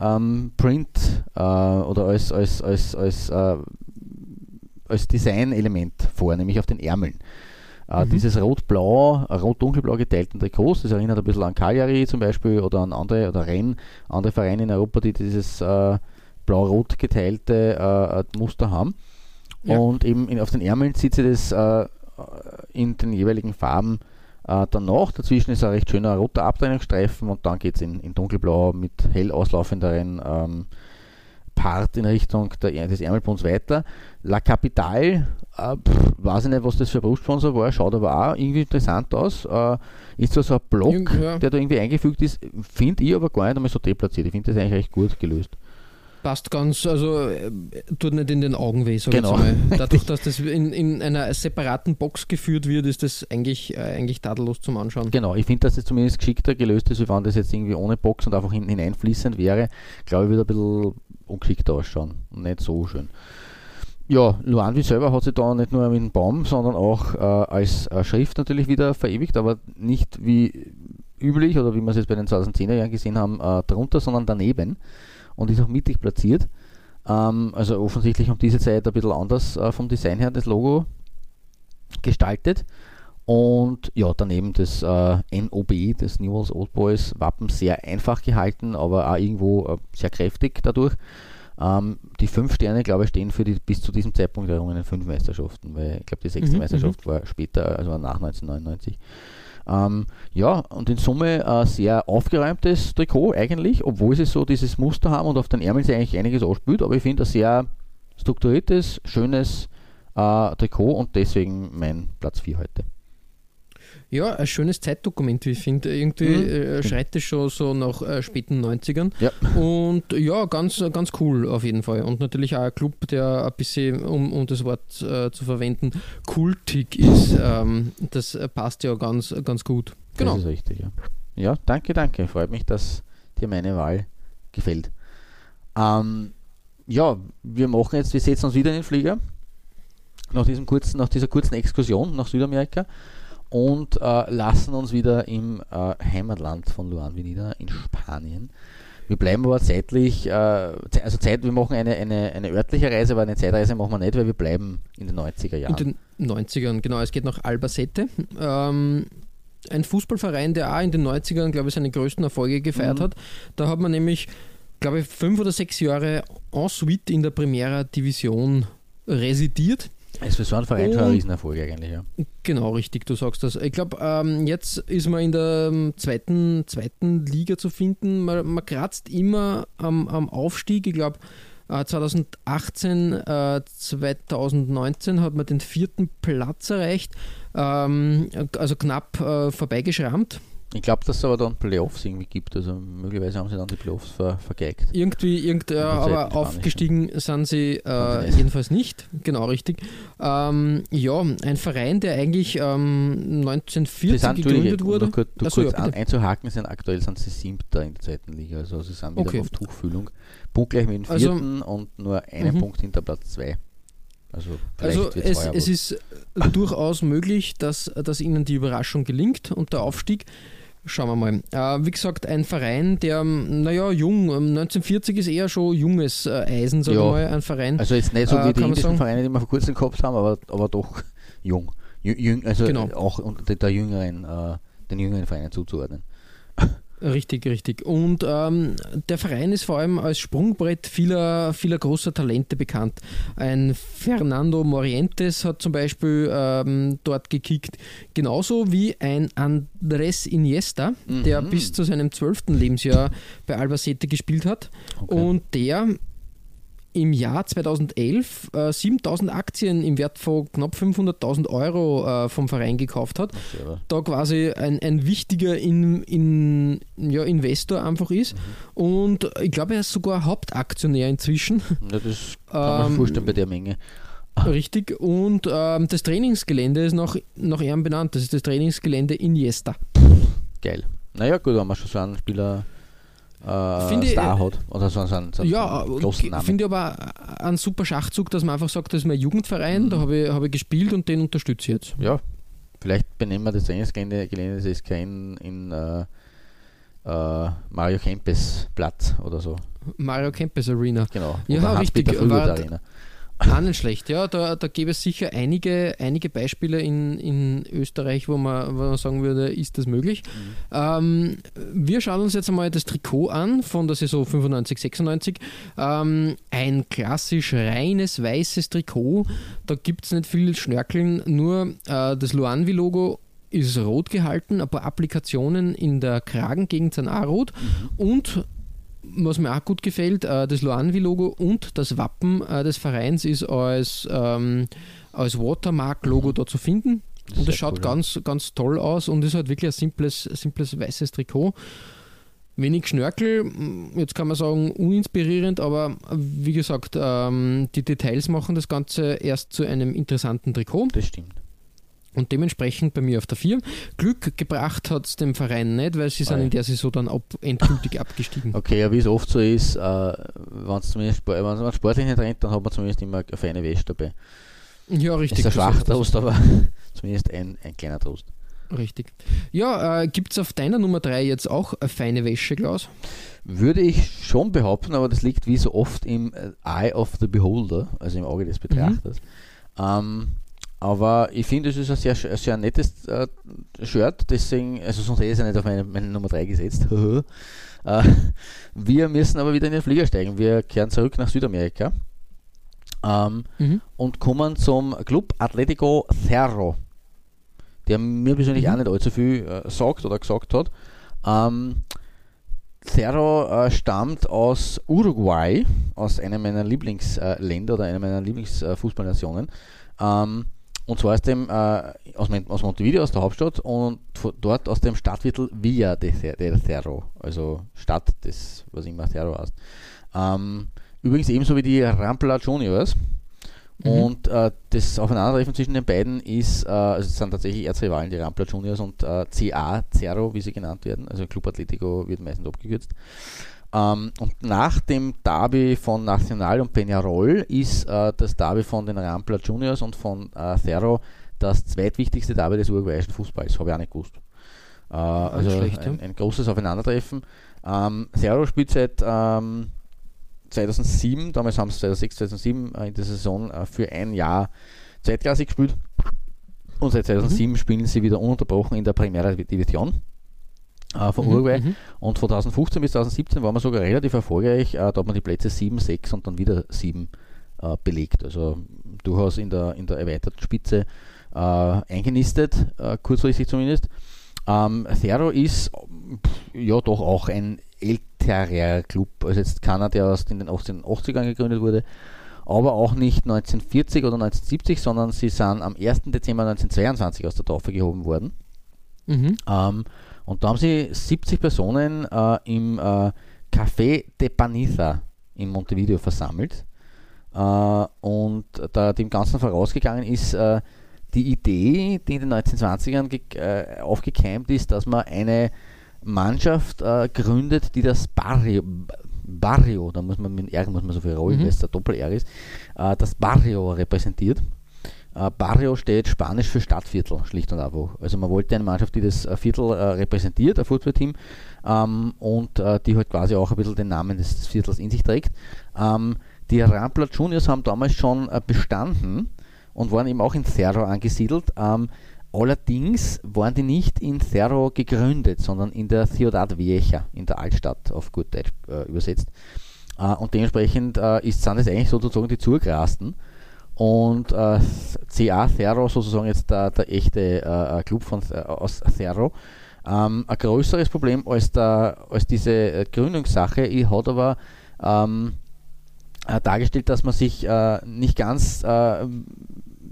ähm, Print äh, oder als, als, als, als, äh, als Designelement vor, nämlich auf den Ärmeln. Äh, Mhm. Dieses rot-blau, äh, rot-dunkelblau geteilten Trikots, das erinnert ein bisschen an Cagliari zum Beispiel oder an andere oder Rennes, andere Vereine in Europa, die dieses äh, blau-rot geteilte äh, äh, Muster haben. Ja. Und eben in, auf den Ärmeln zieht sie das in den jeweiligen Farben äh, dann nach. Dazwischen ist ein recht schöner roter Abtrennungsstreifen und dann geht es in, in dunkelblau mit hell auslaufenderen ähm, Part in Richtung der, des Ärmelbunds weiter. La Capital, äh, pff, weiß ich nicht, was das für ein Brustsponsor war, schaut aber auch irgendwie interessant aus. Äh, ist zwar so ein Block, ja. der da irgendwie eingefügt ist, finde ich aber gar nicht einmal so deplatziert. Ich finde das eigentlich recht gut gelöst. Passt ganz, also äh, tut nicht in den Augen weh, sag Genau. Dadurch, dass das in, in einer separaten Box geführt wird, ist das eigentlich, äh, eigentlich tadellos zum Anschauen. Genau, ich finde, dass das zumindest geschickter gelöst ist, wie wenn das jetzt irgendwie ohne Box und einfach hin, hineinfließend wäre. Glaube ich, würde ein bisschen ungeschickter ausschauen nicht so schön. Ja, Luanvi selber hat sich da nicht nur mit dem Baum, sondern auch äh, als äh, Schrift natürlich wieder verewigt, aber nicht wie üblich oder wie wir es jetzt bei den 2010er Jahren gesehen haben, äh, drunter, sondern daneben und ist auch mittig platziert. Ähm, also offensichtlich um diese Zeit ein bisschen anders äh, vom Design her das Logo gestaltet. Und ja, daneben das äh, NOB, das Newell's Old Boys Wappen, sehr einfach gehalten, aber auch irgendwo äh, sehr kräftig dadurch. Ähm, die fünf Sterne, glaube ich, stehen für die bis zu diesem Zeitpunkt errungenen fünf Meisterschaften, weil ich glaube, die sechste Mhm, Meisterschaft war später, also nach 1999. Ähm, ja, und in Summe ein sehr aufgeräumtes Trikot eigentlich, obwohl sie so dieses Muster haben und auf den Ärmeln sich eigentlich einiges ausspült, aber ich finde ein sehr strukturiertes, schönes äh, Trikot und deswegen mein Platz 4 heute. Ja, ein schönes Zeitdokument, wie ich finde. Irgendwie Mhm. äh, schreit es schon so nach äh, späten 90ern. Ja. Und ja, ganz, ganz cool auf jeden Fall. Und natürlich auch ein Club, der ein bisschen, um, um das Wort äh, zu verwenden, kultig ist. Ähm, das passt ja ganz, ganz gut. Genau. Das ist richtig, ja. Ja, danke, danke. Freut mich, dass dir meine Wahl gefällt. Ähm, ja, wir machen jetzt, wir setzen uns wieder in den Flieger. Nach, diesem kurzen, nach dieser kurzen Exkursion nach Südamerika und äh, lassen uns wieder im äh, Heimatland von Luan Venida in Spanien. Wir bleiben aber zeitlich, äh, also Zeit, wir machen eine, eine, eine örtliche Reise, aber eine Zeitreise machen wir nicht, weil wir bleiben in den 90er Jahren. In den 90ern, genau. Es geht nach Albacete. Ähm, ein Fußballverein, der auch in den 90ern, glaube ich, seine größten Erfolge gefeiert Mhm. hat. Da hat man nämlich, glaube ich, fünf oder sechs Jahre en suite in der Primera Division residiert. Es war ein Verein schon ein Riesenerfolg eigentlich, ja. Genau, richtig, du sagst das. Ich glaube, ähm, jetzt ist man in der ähm, zweiten, zweiten Liga zu finden. Man, man kratzt immer am, am Aufstieg. Ich glaube, äh, 2018, äh, 2019 hat man den vierten Platz erreicht, ähm, also knapp äh, vorbeigeschrammt. Ich glaube, dass es aber dann Playoffs irgendwie gibt. Also möglicherweise haben sie dann die Playoffs ver vergeigt. Irgendwie, irgend, äh, aber aufgestiegen sind sie äh, jedenfalls nicht. Genau, richtig. Ähm, ja, ein Verein, der eigentlich ähm, Sie 1940 sind, gegründet um wurde. noch kurz, du Ach so, kurz ja, an, einzuhaken, sind aktuell sind sie siebter in der zweiten Liga. Also sie sind wieder Okay. auf Tuchfühlung. Punktgleich mit dem Also- vierten und nur einen Mhm. Punkt hinter Platz zwei. Also, Also es, es ist durchaus möglich, dass, dass ihnen die Überraschung gelingt und der Aufstieg. Schauen wir mal. Äh, wie gesagt, ein Verein, der, ähm, naja, jung, ähm, 1940 ist eher schon junges äh, Eisen, sagen Ja. wir mal, ein Verein. Also jetzt nicht so äh, wie die indischen Vereine, die wir vor kurzem gehabt haben, aber, aber doch jung. Jü- Jüng, also Genau. auch unter der jüngeren, äh, den jüngeren Vereinen zuzuordnen. Richtig, richtig. Und ähm, der Verein ist vor allem als Sprungbrett vieler, vieler großer Talente bekannt. Ein Fernando Morientes hat zum Beispiel ähm, dort gekickt, genauso wie ein Andres Iniesta, der Mhm. bis zu seinem zwölften Lebensjahr bei Albacete gespielt hat Okay. und der im Jahr 2011 äh, 7000 Aktien im Wert von knapp 500.000 Euro äh, vom Verein gekauft hat Selber. da quasi ein, ein wichtiger in, in, ja, Investor einfach ist. Mhm. Und ich glaube, er ist sogar Hauptaktionär inzwischen. Ja, das kann man Ähm, vorstellen bei der Menge. Richtig. Und ähm, das Trainingsgelände ist nach, nach ihm benannt. Das ist das Trainingsgelände Iniesta. Geil. Naja, gut, wenn man schon so einen Spieler äh, Finde ich, Star äh, hat. Oder so, so so Ja, Namen. finde ich aber einen super Schachzug, dass man einfach sagt, das ist mein Jugendverein, Mhm. da habe ich, habe ich gespielt und den unterstütze ich jetzt. Ja, vielleicht benennen wir das Trainingsgelände Gelände des SK in, äh, äh, Mario Kempes Platz oder so. Mario Kempes Arena. Genau. Ja, richtig, war- Arena. Ah, nicht schlecht, ja. Da, da gäbe es sicher einige, einige Beispiele in, in Österreich, wo man, wo man sagen würde, ist das möglich. Ähm, wir schauen uns jetzt einmal das Trikot an von der Saison 95, 96. Ähm, ein klassisch reines weißes Trikot. Da gibt es nicht viel Schnörkeln, nur äh, das Luanvi-Logo ist rot gehalten, ein paar Applikationen in der Kragengegend sind auch rot und was mir auch gut gefällt, äh, das Loanvi-Logo und das Wappen äh, des Vereins ist als, ähm, als Watermark-Logo da zu finden. Und das schaut cool, ganz, ganz toll aus und ist halt wirklich ein simples, simples weißes Trikot. Wenig Schnörkel, m, jetzt kann man sagen, uninspirierend, aber wie gesagt, ähm, die Details machen das Ganze erst zu einem interessanten Trikot Das stimmt. Und dementsprechend bei mir auf der 4. Glück gebracht hat es dem Verein nicht, weil sie sind Ei. in der Saison dann ab, endgültig abgestiegen. Okay, ja, wie es oft so ist, äh, wenn es zumindest wenn man sportlich nicht rennt, dann hat man zumindest immer eine feine Wäsche dabei. Ja, richtig. ist ein schwacher. Trost, aber zumindest ein, ein kleiner Trost. Richtig. Ja, äh, gibt es auf deiner Nummer 3 jetzt auch eine feine Wäsche, Klaus? Würde ich schon behaupten, aber das liegt wie so oft im äh, Eye of the Beholder, also im Auge des Betrachters. Ähm, aber ich finde, es ist ein sehr, sehr nettes äh, Shirt, deswegen, also sonst hätte ich es ja nicht auf meine, meine Nummer 3 gesetzt. Äh, wir müssen aber wieder in den Flieger steigen. Wir kehren zurück nach Südamerika ähm, mhm. und kommen zum Club Atletico Cerro, der mir persönlich mhm. auch nicht allzu viel äh, sagt oder gesagt hat. Ähm, Cerro äh, stammt aus Uruguay, aus einem meiner Lieblingsländer oder einer meiner Lieblingsfußballnationen. Ähm, und zwar aus dem äh, aus, aus, Montevideo, aus der Hauptstadt und dort aus dem Stadtviertel Villa de, de Cerro, also Stadt des, was immer Cerro heißt. Ähm, übrigens ebenso wie die Rampla Juniors. Mhm. Und äh, das Aufeinandertreffen zwischen den beiden ist, äh, also es sind tatsächlich Erzrivalen, die Rampla Juniors und äh, CA Cerro, wie sie genannt werden, also Club Atletico wird meistens abgekürzt. Ähm, und nach dem Derby von Nacional und Peñarol ist äh, das Derby von den Rampla Juniors und von äh, Cerro das zweitwichtigste Derby des uruguayischen Fußballs. Habe ich auch nicht gewusst. Äh, also schlecht, ein, ein, großes Aufeinandertreffen. Ähm, Cerro spielt seit ähm, 2007, damals haben sie 2006, 2007 äh, in der Saison äh, für ein Jahr zweitklassig gespielt. Und seit 2007 mhm. spielen sie wieder ununterbrochen in der Primera Division äh, von mhm, Uruguay. Mhm. Und von 2015 bis 2017 waren wir sogar relativ erfolgreich. Äh, da hat man die Plätze 7, 6 und dann wieder 7 äh, belegt. Also durchaus in der, in der erweiterten Spitze äh, eingenistet, äh, kurzfristig zumindest. Ähm, Thero ist ja doch auch ein älterer Club, also jetzt keiner, der aus den 1880ern gegründet wurde, aber auch nicht 1940 oder 1970, sondern sie sind am 1. Dezember 1922 aus der Taufe gehoben worden. Mhm. Ähm, und da haben sie 70 Personen äh, im äh, Café de Paniza in Montevideo versammelt. Äh, und da dem Ganzen vorausgegangen ist äh, die Idee, die in den 1920ern äh, aufgekeimt ist, dass man eine Mannschaft äh, gründet, die das Barrio, Barrio, da muss man mit R muss man so viel rollen, mhm. weil es der Doppel-R ist, das Barrio repräsentiert. Äh, Barrio steht Spanisch für Stadtviertel, schlicht und einfach. Also man wollte eine Mannschaft, die das äh, Viertel äh, repräsentiert, ein Fußballteam, ähm, und äh, die halt quasi auch ein bisschen den Namen des Viertels in sich trägt. Ähm, die Rampla Juniors haben damals schon bestanden und waren eben auch in Cerro angesiedelt. Ähm, allerdings waren die nicht in Cerro gegründet, sondern in der Ciudad Vieja, in der Altstadt, auf gut Deutsch übersetzt. und dementsprechend ist, sind es eigentlich sozusagen die Zugrasten und äh, CA Cerro sozusagen jetzt der, der echte äh, Club von, äh, aus Cerro. Ähm, ein größeres Problem als, der, als diese äh, Gründungssache hat aber ähm, äh, dargestellt, dass man sich äh, nicht ganz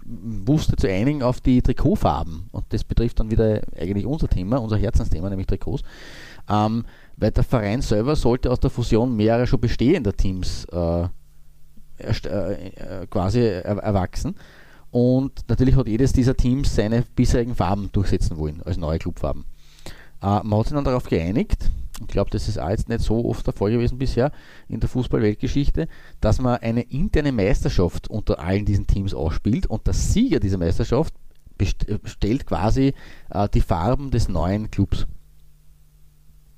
wusste zu einigen auf die Trikotfarben. Und das betrifft dann wieder eigentlich unser Thema, unser Herzensthema, nämlich Trikots. Ähm, weil der Verein selber sollte aus der Fusion mehrere schon bestehender Teams äh, äh, äh, quasi erwachsen. Und natürlich hat jedes dieser Teams seine bisherigen Farben durchsetzen wollen, als neue Clubfarben. Äh, man hat sich dann darauf geeinigt, ich glaube, das ist auch jetzt nicht so oft der Fall gewesen bisher in der Fußball-Weltgeschichte, dass man eine interne Meisterschaft unter allen diesen Teams ausspielt und der Sieger dieser Meisterschaft stellt quasi äh, die Farben des neuen Clubs.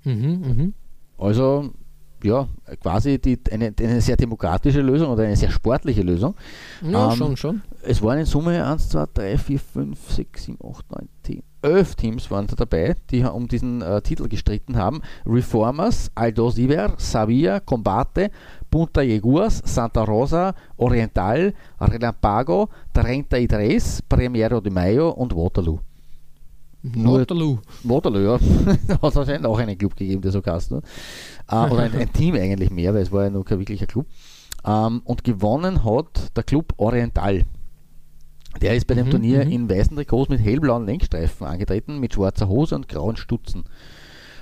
Mhm, mh. Also ja, quasi die, eine, eine, sehr demokratische Lösung oder eine sehr sportliche Lösung. Ja, ähm, schon, schon. Es waren in Summe 1, 2, 3, 4, 5, 6, 7, 8, 9, 10, 11 Teams waren da dabei, die um diesen äh, Titel gestritten haben. Reformers, Aldo Siver, Savia, Combate, Punta Yeguas, Santa Rosa, Oriental, Relampago, Trenta Idres, Premiero de Mayo und Waterloo. Waterloo. Waterloo, ja. da hat es wahrscheinlich auch einen Club gegeben, der so heißt. Ne? Äh, oder ein, ein, Team eigentlich mehr, weil es war ja noch kein wirklicher Club. Ähm, und gewonnen hat der Club Oriental. Der ist bei dem mhm, Turnier mhm. in weißen Trikots mit hellblauen Lenkstreifen angetreten, mit schwarzer Hose und grauen Stutzen.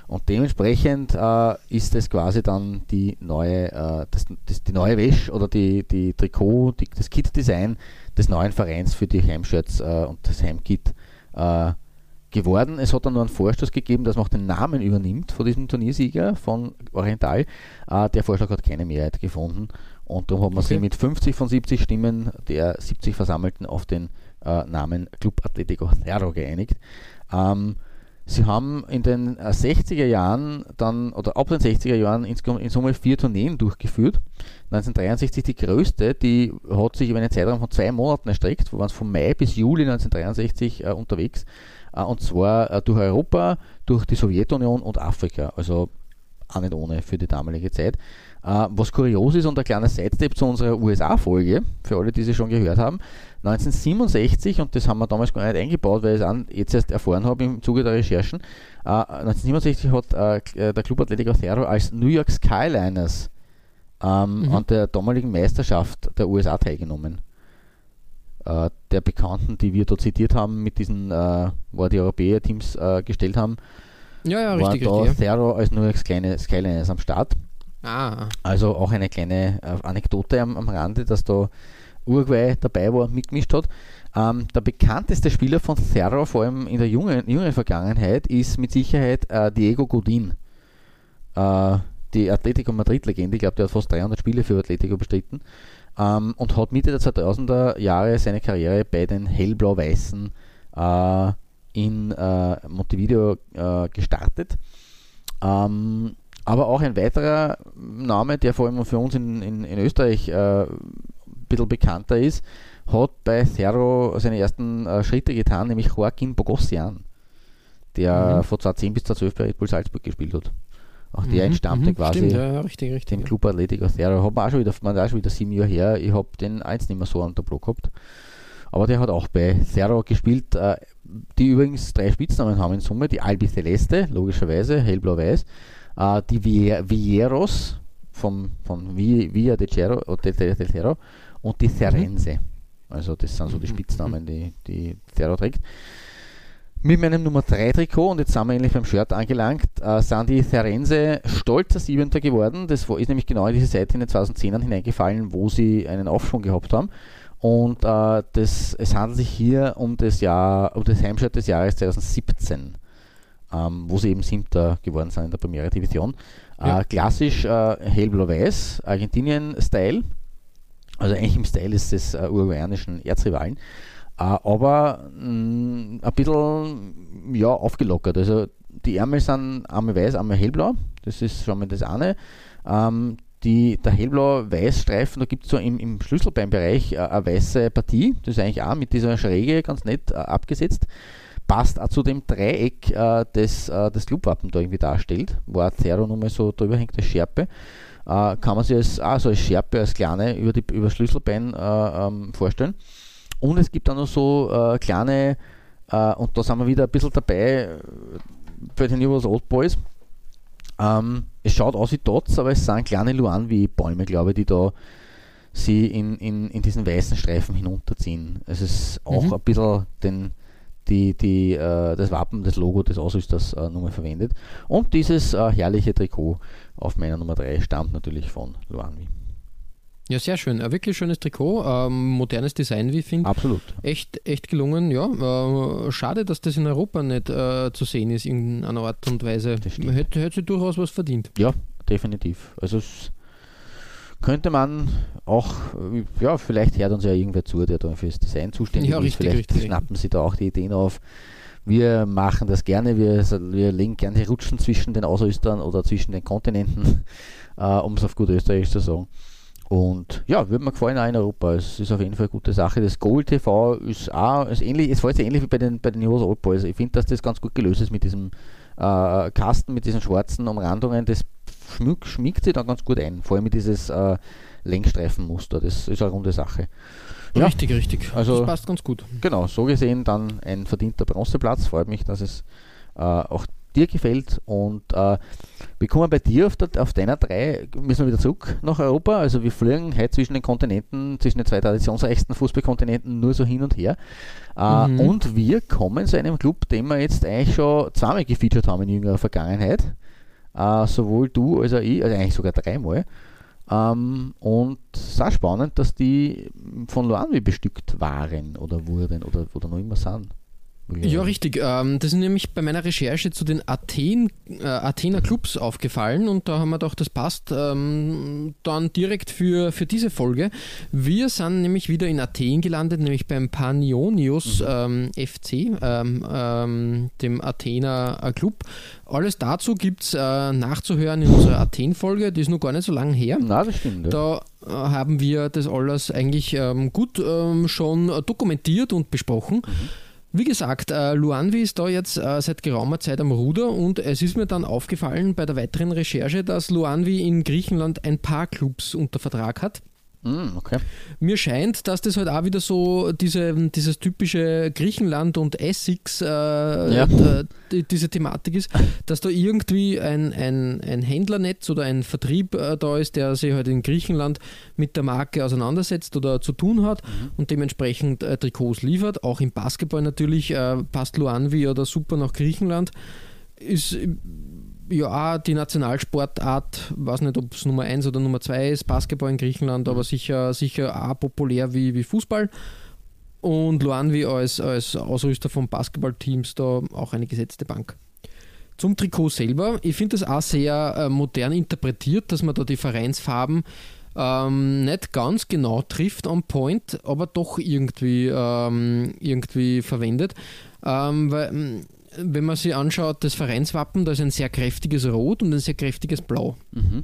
Und dementsprechend äh, ist es quasi dann die neue, äh, das, das, die neue Wäsche oder die, die Trikot, die, das Kit-Design des neuen Vereins für die Heimshirts äh, und das Heimkit äh, geworden. Es hat dann nur einen Vorstoß gegeben, dass man auch den Namen übernimmt von diesem Turniersieger von Oriental. Äh, der Vorschlag hat keine Mehrheit gefunden und darum hat man okay. sich mit 50 von 70 Stimmen der 70 Versammelten auf den äh, Namen Club Atletico Cerro geeinigt. Ähm, Sie haben in den 60er äh, Jahren dann, oder ab den 60er Jahren in Summe vier Tourneen durchgeführt. 1963 die größte, die hat sich über einen Zeitraum von zwei Monaten erstreckt, wo waren es von Mai bis Juli 1963 äh, unterwegs. Äh, und zwar äh, durch Europa, durch die Sowjetunion und Afrika. Also auch nicht ohne für die damalige Zeit. Äh, was kurios ist und ein kleiner Sidestep zu unserer USA-Folge, für alle, die sie schon gehört haben, 1967, und das haben wir damals gar nicht eingebaut, weil ich es jetzt erst erfahren habe im Zuge der Recherchen, äh, 1967 hat äh, der Club Atletico Cerro als New York Skyliners ähm, mhm. an der damaligen Meisterschaft der USA teilgenommen. Äh, der Bekannten, die wir da zitiert haben, mit diesen, äh, wo die Europäer-Teams äh, gestellt haben, ja, ja, war richtig, da richtig, Cerro als New York Skyliners am Start. Ah, Also auch eine kleine äh, Anekdote am, am Rande, dass da Uruguay dabei war, mitgemischt hat. Ähm, der bekannteste Spieler von Cerro, vor allem in der jungen, jungen Vergangenheit, ist mit Sicherheit äh, Diego Godin. Äh, die Atletico Madrid-Legende, ich glaube, der hat fast 300 Spiele für Atletico bestritten ähm, und hat Mitte der 2000er Jahre seine Karriere bei den Hellblau-Weißen äh, in äh, Montevideo äh, gestartet. Ähm, aber auch ein weiterer Name, der vor allem für uns in, in, in Österreich äh, ein bisschen bekannter ist, hat bei Cerro seine ersten äh, Schritte getan, nämlich Joaquin Bogossian, der Mhm. von 2010 bis 2012 bei Red Bull Salzburg gespielt hat. Auch der mhm, entstammte mhm, quasi Stimmt, ja, richtig, richtig. dem Club Atletico Cerro. Hat man auch schon wieder, man auch schon wieder sieben Jahre her. Ich habe den eins nicht mehr so an der Block gehabt. Aber der hat auch bei Cerro gespielt, äh, die übrigens drei Spitznamen haben in Summe. Die Albi Celeste, logischerweise, hellblau-weiß. Äh, die Vi- Villeros vom, von Vi- Villa de Cerro, äh, de, de, de Cerro und die Cerense. Also das sind so die Mhm, Spitznamen, die, die Cerro trägt. Mit meinem Nummer 3 Trikot, und jetzt sind wir endlich beim Shirt angelangt, äh, sind die Cerense stolzer Siebenter geworden. Das ist nämlich genau in diese Zeit in den 2010ern hineingefallen, wo sie einen Aufschwung gehabt haben. Und äh, das, es handelt sich hier um das Jahr, um das Heimshirt des Jahres 2017, ähm, wo sie eben Siebter geworden sind in der Primera Division. Ja. Äh, klassisch äh, hellblau-weiß, Argentinien-Style. Also eigentlich im Style ist des äh, uruguayanischen Erzrivalen. Äh, aber mh, ein bisschen ja, aufgelockert. Also die Ärmel sind einmal weiß, einmal hellblau. Das ist schon mal das eine. Ähm, die, der hellblau-weiß-Streifen, da gibt es so im, im Schlüsselbeinbereich äh, eine weiße Partie. Das ist eigentlich auch mit dieser Schräge ganz nett äh, abgesetzt. Passt auch zu dem Dreieck, äh, das äh, das Clubwappen da irgendwie darstellt, wo ein Zero nochmal so drüber hängt als Schärpe. Äh, kann man sich als, also als Schärpe, als kleine über, die, über Schlüsselbein äh, ähm, vorstellen. Und es gibt dann noch so äh, kleine, äh, und da sind wir wieder ein bisschen dabei bei den New Old Boys. Ähm, es schaut aus wie Dots, aber es sind kleine Luanvi-Bäume, glaube ich, die da sie in, in, in diesen weißen Streifen hinunterziehen. Es ist auch Mhm. ein bisschen den, die, die, äh, das Wappen, das Logo des Ausrüsters äh, Nummer verwendet. Und dieses äh, herrliche Trikot auf meiner Nummer 3 stammt natürlich von Luanvi. Ja, sehr schön. Ein wirklich schönes Trikot. Ähm, modernes Design, wie ich finde. Absolut. Echt, echt gelungen, ja. Äh, schade, dass das in Europa nicht äh, zu sehen ist in einer Art und Weise. Hätte, hätte sie durchaus was verdient. Ja, definitiv. Also es könnte man auch, ja, vielleicht hört uns ja irgendwer zu, der da fürs Design zuständig Ja, ist. richtig, vielleicht richtig, schnappen sie da auch die Ideen auf. Wir machen das gerne, wir, wir legen gerne Rutschen zwischen den Ausrüstern oder zwischen den Kontinenten, äh, um es auf gut Österreichisch zu sagen. Und ja, würde mir gefallen auch in Europa. Es ist auf jeden Fall eine gute Sache. Das Gold TV ist auch ist ähnlich, es fällt ähnlich wie bei den, bei den Heroes Old Boys. Ich finde, dass das ganz gut gelöst ist mit diesem äh, Kasten, mit diesen schwarzen Umrandungen. Das schmück, schmiegt sich dann ganz gut ein. Vor allem mit dieses äh, Längsstreifenmuster. Das ist eine runde Sache. Ja. Richtig, richtig. Also- das passt ganz gut. Genau, so gesehen dann ein verdienter Bronzeplatz. Freut mich, dass es äh, auch dir gefällt. Und äh, wir kommen bei dir auf, der, auf deiner drei, müssen wir wieder zurück nach Europa. Also wir fliegen heute zwischen den Kontinenten, zwischen den zwei traditionsreichsten Fußballkontinenten nur so hin und her. Äh, Mhm. Und wir kommen zu einem Club, den wir jetzt eigentlich schon zweimal gefeatured haben in jüngerer Vergangenheit. Äh, sowohl du als auch ich, also eigentlich sogar dreimal. Ähm, und es ist auch spannend, dass die von Luanvi bestückt waren oder wurden oder, oder noch immer sind. Ja, richtig. Ähm, das ist nämlich bei meiner Recherche zu den Athen, äh, Athener Clubs aufgefallen und da haben wir gedacht, das passt ähm, dann direkt für, für diese Folge. Wir sind nämlich wieder in Athen gelandet, nämlich beim Panionios ähm, FC, ähm, ähm, dem Athener äh, Club. Alles dazu gibt es äh, nachzuhören in unserer Athen-Folge, die ist noch gar nicht so lange her. Na, das stimmt. Da äh, haben wir das alles eigentlich ähm, gut schon dokumentiert und besprochen. Wie gesagt, äh, Luanvi ist da jetzt äh, seit geraumer Zeit am Ruder und es ist mir dann aufgefallen bei der weiteren Recherche, dass Luanvi in Griechenland ein paar Clubs unter Vertrag hat. Mm, okay. Mir scheint, dass das halt auch wieder so diese, dieses typische Griechenland und Essex, äh, Ja. äh, die, diese Thematik ist, dass da irgendwie ein, ein, ein Händlernetz oder ein Vertrieb äh, da ist, der sich halt in Griechenland mit der Marke auseinandersetzt oder zu tun hat und dementsprechend äh, Trikots liefert. Auch im Basketball natürlich äh, passt Luanvi oder super nach Griechenland. Ist ja, die Nationalsportart, weiß nicht, ob es Nummer 1 oder Nummer 2 ist, Basketball in Griechenland, aber sicher, sicher auch populär wie, wie Fußball. Und Luanvi als, als Ausrüster von Basketballteams da auch eine gesetzte Bank. Zum Trikot selber, ich finde das auch sehr äh, modern interpretiert, dass man da die Vereinsfarben ähm, nicht ganz genau trifft on point, aber doch irgendwie, ähm, irgendwie verwendet. Ähm, weil, mh, wenn man sich anschaut, das Vereinswappen, da ist ein sehr kräftiges Rot und ein sehr kräftiges Blau. Mhm.